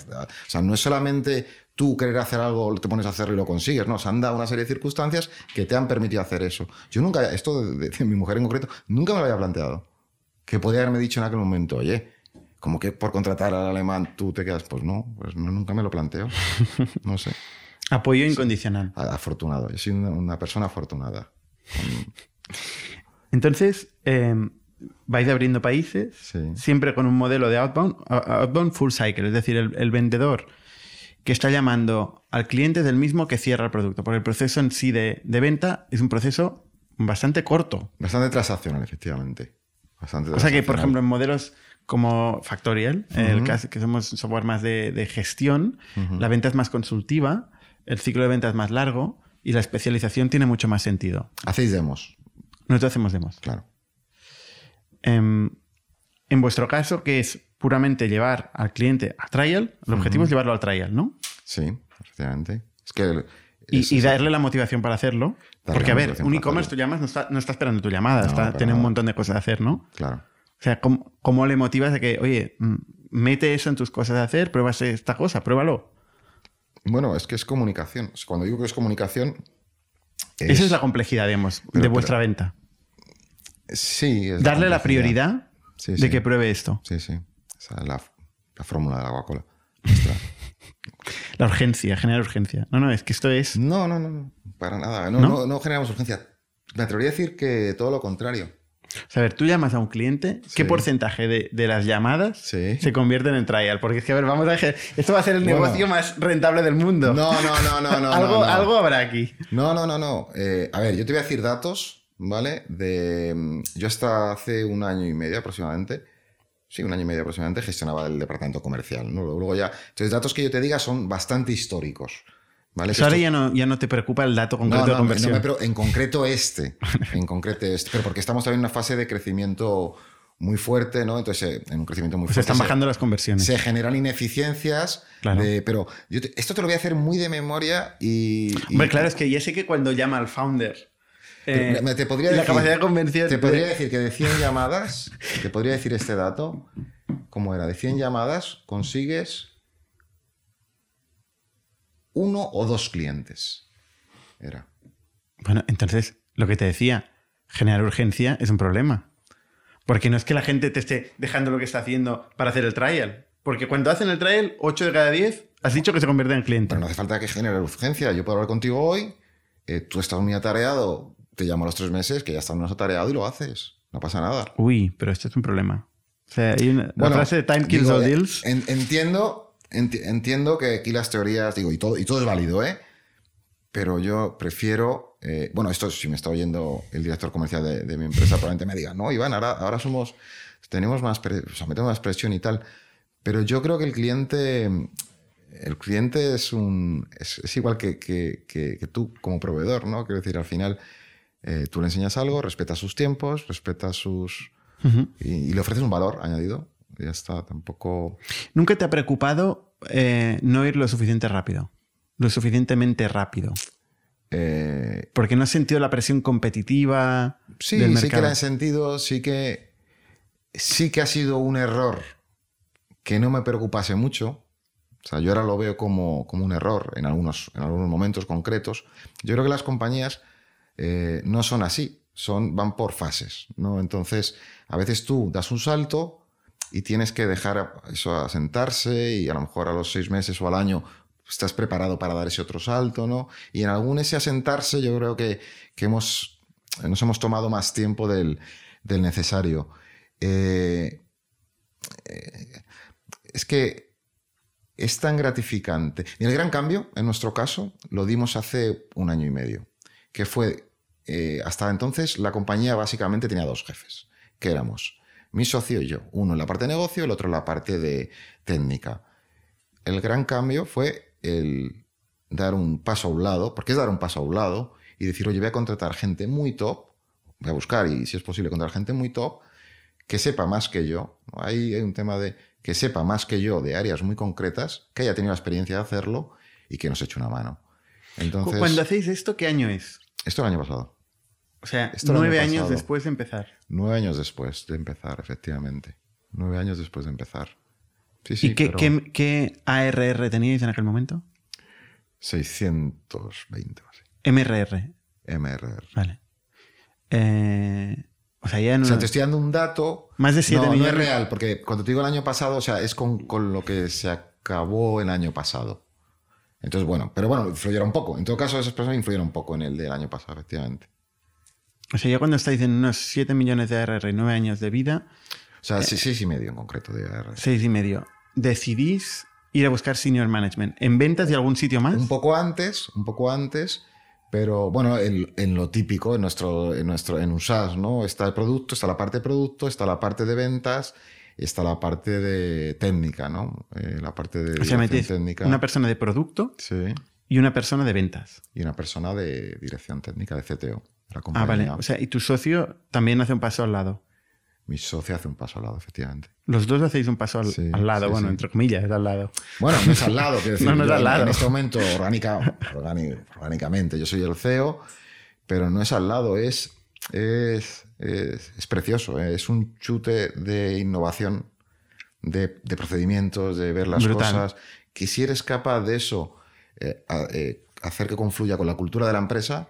sea, no es solamente tú querer hacer algo, te pones a hacerlo y lo consigues, ¿no? Se han dado una serie de circunstancias que te han permitido hacer eso. Yo nunca, esto de, de mi mujer en concreto, nunca me lo había planteado. Que podía haberme dicho en aquel momento, oye, como que por contratar al alemán tú te quedas, pues no, pues no, nunca me lo planteo. No sé. Apoyo incondicional. Afortunado, yo soy una, una persona afortunada. Entonces, eh, vais abriendo países, Sí. siempre con un modelo de outbound, outbound full cycle, es decir, el, el vendedor que está llamando al cliente es el mismo que cierra el producto, porque el proceso en sí de, de venta es un proceso bastante corto. Bastante transaccional, efectivamente. Bastante O sea que, por ejemplo, en modelos como Factorial, el caso que somos software más de, de gestión, la venta es más consultiva, el ciclo de venta es más largo y la especialización tiene mucho más sentido. Hacéis demos, Nosotros hacemos demos. claro. Em, en vuestro caso, que es puramente llevar al cliente a trial, el objetivo es llevarlo al trial, ¿no? Sí, efectivamente. Es que. Y, y darle la motivación para hacerlo. Porque, a ver, un e-commerce tú llamas, no está, no está esperando tu llamada, No, está, tiene un montón de cosas a hacer, ¿no? Claro. O sea, ¿cómo, cómo le motivas a que, oye, mm, mete eso en tus cosas de hacer, pruebas esta cosa, pruébalo? Bueno, es que es comunicación. Cuando digo que es comunicación. Esa es la complejidad, digamos, de pero- vuestra venta. Sí. es Darle la prioridad Sí, de que pruebe esto. Sí, sí. Esa es la, la fórmula de la Coca-Cola. La urgencia, generar urgencia. No, no, es que esto es... No, no, no, no. Para nada. No, ¿No? no, no generamos urgencia. Me atrevería a decir que todo lo contrario. O sea, a ver, tú llamas a un cliente, ¿qué Sí. porcentaje de, de las llamadas Sí. se convierten en trial? Porque es que, a ver, vamos a dejar- Esto va a ser el Bueno. negocio más rentable del mundo. No, no, no, no, no. algo, no, no. algo habrá aquí. No, no, no, no. Eh, a ver, yo te voy a decir datos, ¿vale? De, mm, yo hasta hace un año y medio aproximadamente, sí, un año y medio aproximadamente, gestionaba el departamento comercial, ¿no? Luego ya, entonces datos que yo te diga son bastante históricos, ¿vale? Ahora ya no, ya no te preocupa el dato concreto no, de conversión. no me pre- en concreto este, en concreto este, pero porque estamos todavía en una fase de crecimiento muy fuerte, ¿no? Entonces, eh, en un crecimiento muy pues fuerte. están se- bajando las conversiones. se generan ineficiencias, Claro. de- pero yo te- esto te lo voy a hacer muy de memoria y... y- Hombre, claro, es que ya sé que cuando llama al founder. Eh, te podría y la decir, capacidad de convención. Te podría decir que de 100 llamadas, te podría decir este dato, ¿cómo era? De 100 llamadas consigues uno o dos clientes. Era. Bueno, entonces, lo que te decía, generar urgencia es un problema. Porque no es que la gente te esté dejando lo que está haciendo para hacer el trial. Porque cuando hacen el trial, 8 de cada 10 has dicho que se convierte en cliente. Pero no hace falta que genere urgencia. Yo puedo hablar contigo hoy, eh, tú estás muy atareado, te llamo a los tres meses, que ya estás más atareado y lo haces. No pasa nada. Uy, pero esto es un problema. O sea, hay una, la Bueno, frase de time kills digo, all deals. en- entiendo, enti- entiendo que aquí las teorías, digo, y todo, y todo es válido, ¿eh? Pero yo prefiero, eh, bueno, esto si me está oyendo el director comercial de, de mi empresa, probablemente me diga, no, Iván, ahora, ahora somos, tenemos más, o sea, metemos más presión y tal. Pero yo creo que el cliente, el cliente es un, es, es igual que, que- que- que tú como proveedor, ¿no? Quiero decir, al final eh, tú le enseñas algo, respetas sus tiempos, respetas sus, y, y le ofreces un valor añadido. Y ya está, tampoco. ¿Nunca te ha preocupado eh, no ir lo suficiente rápido? Lo suficientemente rápido. eh, Porque no has sentido la presión competitiva sí, del sí que mercado. la he sentido, sí que. Sí que ha sido un error que no me preocupase mucho. O sea, yo ahora lo veo como, como un error en algunos, en algunos momentos concretos. Yo creo que las compañías eh, no son así, son, van por fases. ¿no? Entonces, a veces tú das un salto y tienes que dejar eso asentarse y a lo mejor a los seis meses o al año estás preparado para dar ese otro salto, ¿no? Y en algún ese asentarse yo creo que, que hemos, nos hemos tomado más tiempo del, del necesario. Eh, eh, es que es tan gratificante. Y el gran cambio, en nuestro caso, lo dimos hace un año y medio, que fue, eh, hasta entonces la compañía básicamente tenía dos jefes, que éramos mi socio y yo, uno en la parte de negocio, el otro en la parte de técnica. El gran cambio fue el dar un paso a un lado, porque es dar un paso a un lado y decir, oye, voy a contratar gente muy top, voy a buscar y si es posible contratar gente muy top, que sepa más que yo. hay un tema de que sepa más que yo de áreas muy concretas, que haya tenido la experiencia de hacerlo y que nos eche una mano. Entonces, Cuando hacéis esto, ¿qué año es? esto el año pasado. O sea, Esto nueve años pasado. después de empezar. Nueve años después de empezar, efectivamente. Nueve años después de empezar. Sí, sí, ¿Y qué, pero qué- qué ARR teníais en aquel momento? 620 o así. MRR. MRR. Vale. Eh, o sea, ya no. O sea, te estoy dando un dato. Más de siete no, no es real, porque cuando te digo el año pasado, o sea, es con, con lo que se acabó el año pasado. Entonces, bueno, pero bueno, influyera un poco. En todo caso, esas personas influyeron un poco en el del año pasado, efectivamente. O sea, ya cuando estáis en unos 7 millones de ARR y 9 años de vida, O sea, sí, seis y medio en concreto de AR. 6 y medio, decidís ir a buscar senior management. ¿En ventas de algún sitio más? Un poco antes, un poco antes, pero bueno, en, en lo típico, en nuestro, en nuestro, en un SaaS, ¿no? Está el producto, está la parte de producto, está la parte de ventas, está la parte de técnica, ¿no? Eh, la parte de o sea, técnica. una persona de producto Sí. y una persona de ventas. Y una persona de dirección técnica, de CTO. Ah, vale. O sea, y tu socio también hace un paso al lado. Mi socio hace un paso al lado, efectivamente. Los dos hacéis un paso al, Sí, al lado, sí, bueno, sí. entre comillas, al lado. Bueno, no es al lado, quiero decir. No, no es al lado. En este momento, orgánica, orgánicamente, yo soy el CEO, pero no es al lado, es, es, es, es precioso, ¿eh? es un chute de innovación, de, de procedimientos, de ver las Brutal. cosas. Que si eres capaz de eso, eh, a- eh, hacer que confluya con la cultura de la empresa,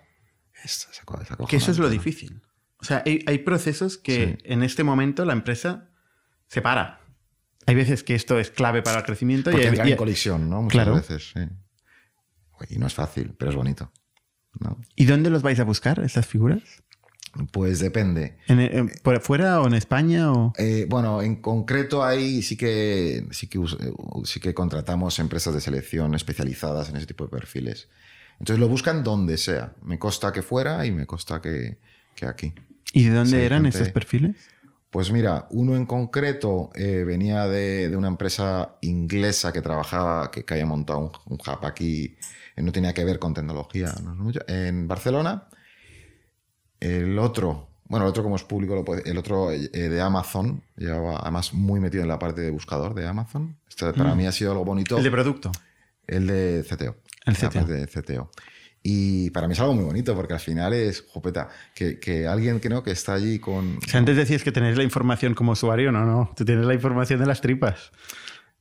Que eso es lo difícil. O sea, hay, hay procesos que Sí. en este momento la empresa se para. Hay veces que esto es clave para el crecimiento Porque y, hay- y- en colisión, ¿no? Muchas Claro. veces, sí. Y no es fácil, pero es bonito. ¿no? ¿Y dónde los vais a buscar, estas figuras? Pues depende. ¿En, en- ¿Por fuera o en España? O... Eh, bueno, en concreto ahí sí que, sí, que, eh, sí que contratamos empresas de selección especializadas en ese tipo de perfiles. Entonces lo buscan donde sea. Me consta que fuera y me consta que, que aquí. ¿Y de dónde Sí, eran gente- estos perfiles? Pues mira, uno en concreto eh, venía de, de una empresa inglesa que trabajaba, que, que había montado un, un hub aquí, eh, no tenía que ver con tecnología, no es mucho, en Barcelona. El otro, bueno, el otro como es público, lo puede- el otro eh, de Amazon, llevaba además muy metido en la parte de buscador de Amazon. Este para Mm. mí ha sido algo bonito. El de producto. El de CTO. El CTO. parte de CTO. Y para mí es algo muy bonito porque al final es, jopeta, que, que alguien que no, que está allí con... O sea, antes decías que tenéis la información como usuario, no, no. Tú tienes la información de las tripas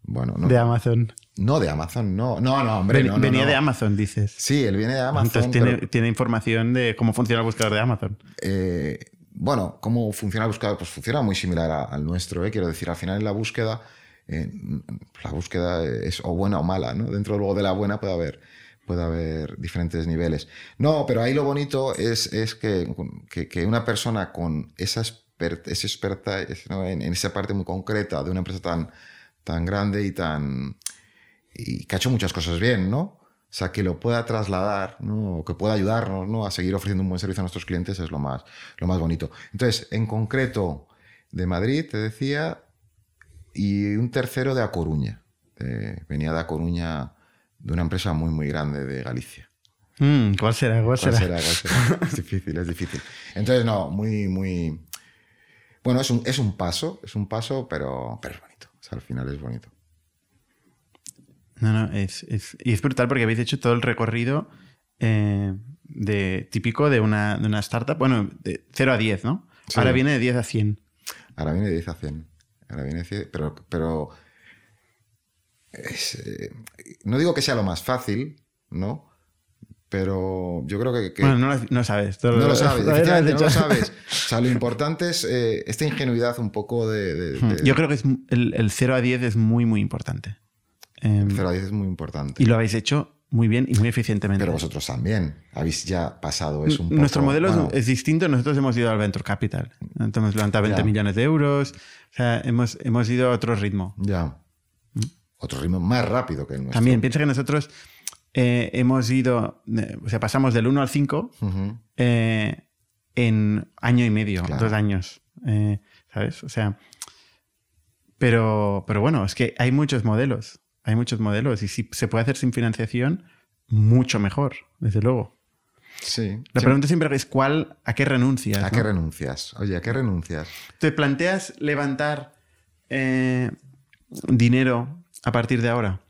Bueno, no, de Amazon. no de Amazon, no. No, no, hombre. No, venía no. de Amazon, dices. Sí, él viene de Amazon. Entonces tiene, pero, tiene información de cómo funciona el buscador de Amazon. eh, bueno, ¿cómo funciona el buscador? Pues funciona muy similar a- al nuestro, ¿eh? Quiero decir, al final en la búsqueda, la búsqueda es o buena o mala, ¿no? Dentro luego de la buena puede haber, puede haber diferentes niveles. No, pero ahí lo bonito es, es que, que- una persona con esa experta, esa experta en, esa parte muy concreta de una empresa tan, tan grande y tan... y que ha hecho muchas cosas bien, ¿no? O sea, que lo pueda trasladar, ¿no? Que pueda ayudarnos, ¿no? A seguir ofreciendo un buen servicio a nuestros clientes es lo más, lo más bonito. Entonces, en concreto, de Madrid, te decía, y un tercero de A Coruña. Eh, venía de A Coruña, de una empresa muy, muy grande de Galicia. Mm, ¿Cuál será? ¿Cuál, ¿Cuál será? será? ¿Cuál será? Es difícil, es difícil. Entonces, no, muy, muy... Bueno, es un, es un paso, es un paso, pero, pero es bonito. O sea, al final es bonito. No, no, es, es- y es brutal porque habéis hecho todo el recorrido eh, de, típico de una, de una startup. Bueno, de 0 a 10, ¿no? Sí. Ahora viene de 10 a 100. Ahora viene de 10 a 100. Ahora viene de 100, pero, pero es, eh, no digo que sea lo más fácil, ¿no? Pero yo creo que... que- Bueno, no lo, no sabes. no lo sabes, lo has efectivamente, no lo sabes. O sea, lo importante es eh, esta ingenuidad un poco de... de- Hmm. de- Yo creo que es, el, el 0 a 10 es muy, muy importante. El 0 a 10 es muy importante. y lo habéis hecho muy bien y muy eficientemente. Pero vosotros también habéis ya pasado eso un poco. Nuestro modelo es- bueno, es, distinto. Nosotros hemos ido al Venture Capital. Entonces hemos levantado 20 Ya. millones de euros. O sea, hemos, hemos ido a otro ritmo. Ya. Otro ritmo más rápido que el nuestro. También piensa que nosotros eh, hemos ido, eh, o sea, pasamos del 1 al 5 Ujú. eh, en año y medio, Claro. dos años. ¿Sabes? O sea, pero, pero bueno, es que hay muchos modelos. Hay muchos modelos. Y si se puede hacer sin financiación, mucho mejor, desde luego. Sí. La Sí. pregunta siempre es: ¿cuál, ¿a qué renuncias? ¿A no? qué renuncias? Oye, ¿a qué renuncias? ¿Te planteas levantar eh, dinero a partir de ahora?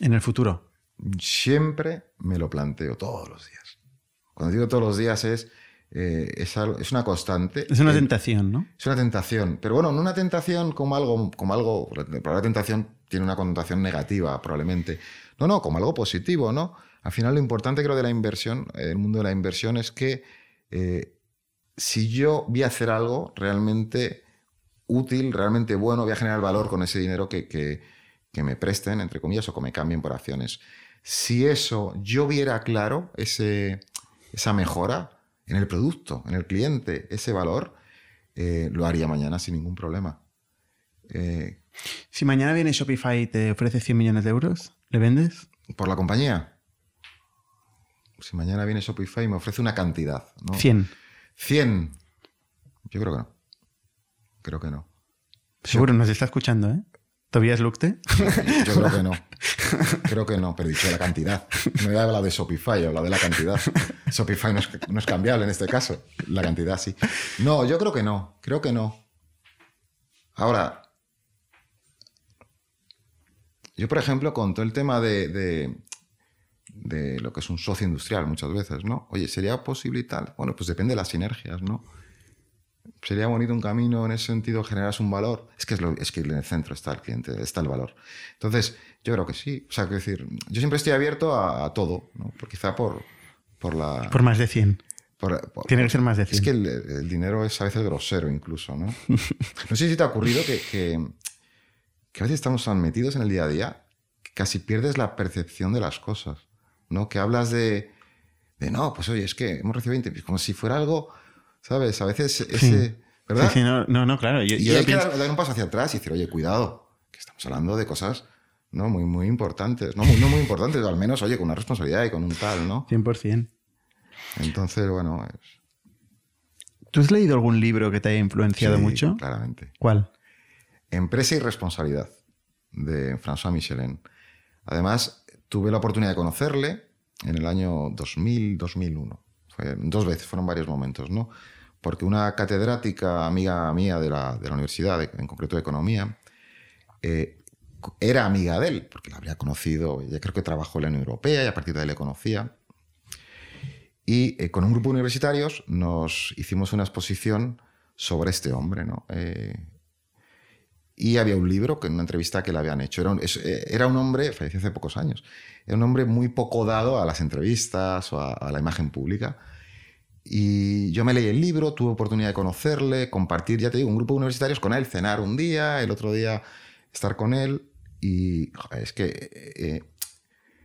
En el futuro. Siempre me lo planteo todos los días. Cuando digo todos los días es, eh, es, algo- es una constante. Es una Eh, tentación, ¿no? Es una tentación. Pero bueno, no una tentación como algo, como algo. La tentación tiene una connotación negativa, probablemente. No, no, como algo positivo, ¿no? Al final, lo importante, creo, de la inversión, eh, el mundo de la inversión, es que eh, si yo voy a hacer algo realmente útil, realmente bueno, voy a generar valor con ese dinero que, que- me presten, entre comillas, o que me cambien por acciones. Si eso yo viera claro, ese, esa mejora en el producto, en el cliente, ese valor, eh, lo haría mañana sin ningún problema. Si mañana viene Shopify y te ofrece 100 millones de euros, ¿le vendes? por la compañía. Si mañana viene Shopify y me ofrece una cantidad. ¿no? 100. 100. Yo creo que no. Creo que no. Seguro nos está escuchando, ¿eh? Tobias Lucte. Yo creo que no. Creo que no, pero dicho la cantidad. No he hablado de Shopify, he hablado de la cantidad. Shopify no es, no es cambiable en este caso. La cantidad sí. No, yo creo que no. Creo que no. Ahora, yo por ejemplo, con todo el tema de, de, de lo que es un socio industrial muchas veces, ¿no? Oye, ¿sería posible y tal? Bueno, pues depende de las sinergias, ¿no? sería bonito un camino en ese sentido, generas un valor. Es que, es, lo- es que en el centro está el cliente, está el valor. Entonces, yo creo que sí. O sea, quiero decir, yo siempre estoy abierto a, a todo, ¿no? Por, quizá por, por la... Por más de 100. por- por- Tiene que ser más de 100. es que el, el dinero es a veces grosero incluso, ¿no? No sé si te ha ocurrido que, que, que a veces estamos tan metidos en el día a día que casi pierdes la percepción de las cosas, ¿no? Que hablas de, de no, pues oye, es que hemos recibido 20, como si fuera algo, ¿sabes? A veces ese... ¿Verdad? Sí, sí, no, no, no, claro. Yo, Y yo hay que pienso- dar, dar un paso hacia atrás y decir, oye, cuidado, que estamos hablando de cosas ¿no? muy, muy importantes. No muy, no muy importantes, al menos, oye, con una responsabilidad y con un tal, ¿no? 100%. Entonces, bueno, es- ¿Tú has leído algún libro que te haya influenciado sí, mucho? Claramente. ¿Cuál? Empresa y responsabilidad, de François Michelin. Además, tuve la oportunidad de conocerle en el año 2000-2001. Fue dos veces, fueron varios momentos, ¿no? Porque una catedrática amiga mía de la, universidad, en concreto de economía, eh, era amiga de él, porque la habría conocido, ella creo que trabajó en la Unión Europea y a partir de ahí le conocía. Y eh, con un grupo de universitarios nos hicimos una exposición sobre este hombre, ¿no? Eh, y había un libro, que en una entrevista que le habían hecho. Era un, eh, era un hombre, falleció hace pocos años, era un hombre muy poco dado a las entrevistas o a, la imagen pública. Y yo me leí el libro, tuve oportunidad de conocerle, compartir, ya te digo, un grupo de universitarios con él, cenar un día, el otro día estar con él. Y es que eh,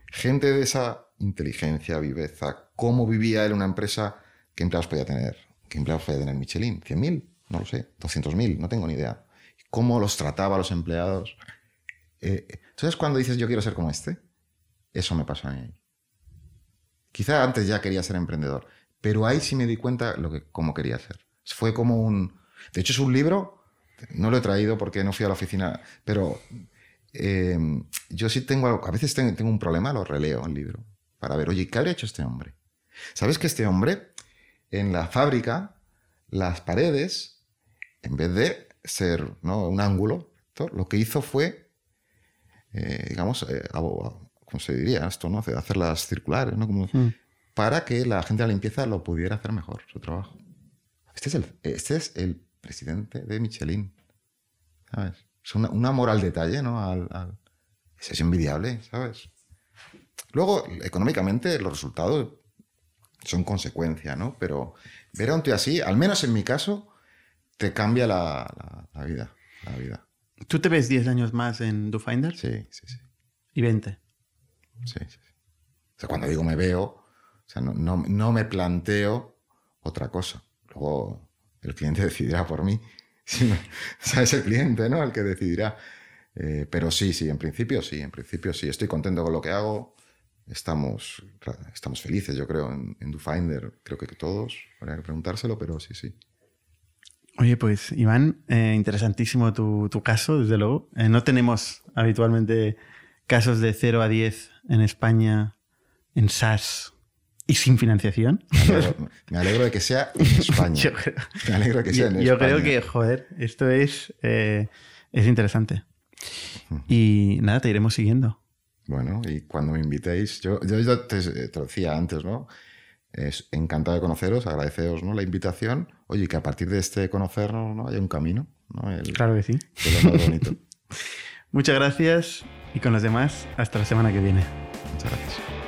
gente de esa inteligencia, viveza, cómo vivía él una empresa, qué empleados podía tener, qué empleados podía tener Michelin, 100.000, no lo sé, 200.000, no tengo ni idea. Cómo los trataba a los empleados. Eh, Entonces, cuando dices yo quiero ser como este, eso me pasó a mí. Quizá antes ya quería ser emprendedor, pero ahí sí me di cuenta lo que, cómo quería ser. Fue como un... De hecho, es un libro, no lo he traído porque no fui a la oficina, pero eh, yo sí tengo, algo- a veces tengo, un problema, lo releo el libro, para ver, oye, ¿qué habría hecho este hombre? ¿Sabes que este hombre, en la fábrica, las paredes, en vez de ser ¿no? un ángulo, lo que hizo fue, eh, digamos, eh, ¿cómo se diría esto? ¿no? Hacerlas circulares, ¿no? Como, Mm. para que la gente de la limpieza lo pudiera hacer mejor, su trabajo. Este es el, este es el presidente de Michelin. ¿Sabes? Es una, un amor al detalle, ¿no? Al, al- es, es envidiable, ¿sabes? Luego, económicamente, los resultados son consecuencia, ¿no? Pero ver a un tío así, al menos en mi caso, te cambia la, la- la vida. La vida. ¿Tú te ves 10 años más en DoFinder? Sí, sí, sí. Y 20. Sí, sí, sí. O sea, cuando digo me veo, o sea, no, no- no me planteo otra cosa. Luego el cliente decidirá por mí. O sea, es el cliente, ¿no? El que decidirá. Eh, pero sí, sí, en principio sí, en principio sí. Estoy contento con lo que hago. Estamos, estamos felices, yo creo, en, en DoFinder. Creo que todos. Habría que preguntárselo, pero sí, sí. Oye, pues Iván, eh, interesantísimo tu, tu caso, desde luego. Eh, no tenemos habitualmente casos de 0 a 10 en España en SaaS y sin financiación. Me alegro, me alegro de que sea en España. Yo creo- Me alegro de que sea Yo, en yo España. creo que, joder, esto es, eh, es interesante. Y nada, te iremos siguiendo. Bueno, y cuando me invitéis, yo, yo, te, te, lo decía antes, ¿no? Es encantado de conoceros, agradeceros ¿no? la invitación. Oye, que a partir de este conocernos ¿no? hay un camino. ¿no? El, claro que sí. Que es lo más bonito. Muchas gracias y con los demás, hasta la semana que viene. Muchas gracias.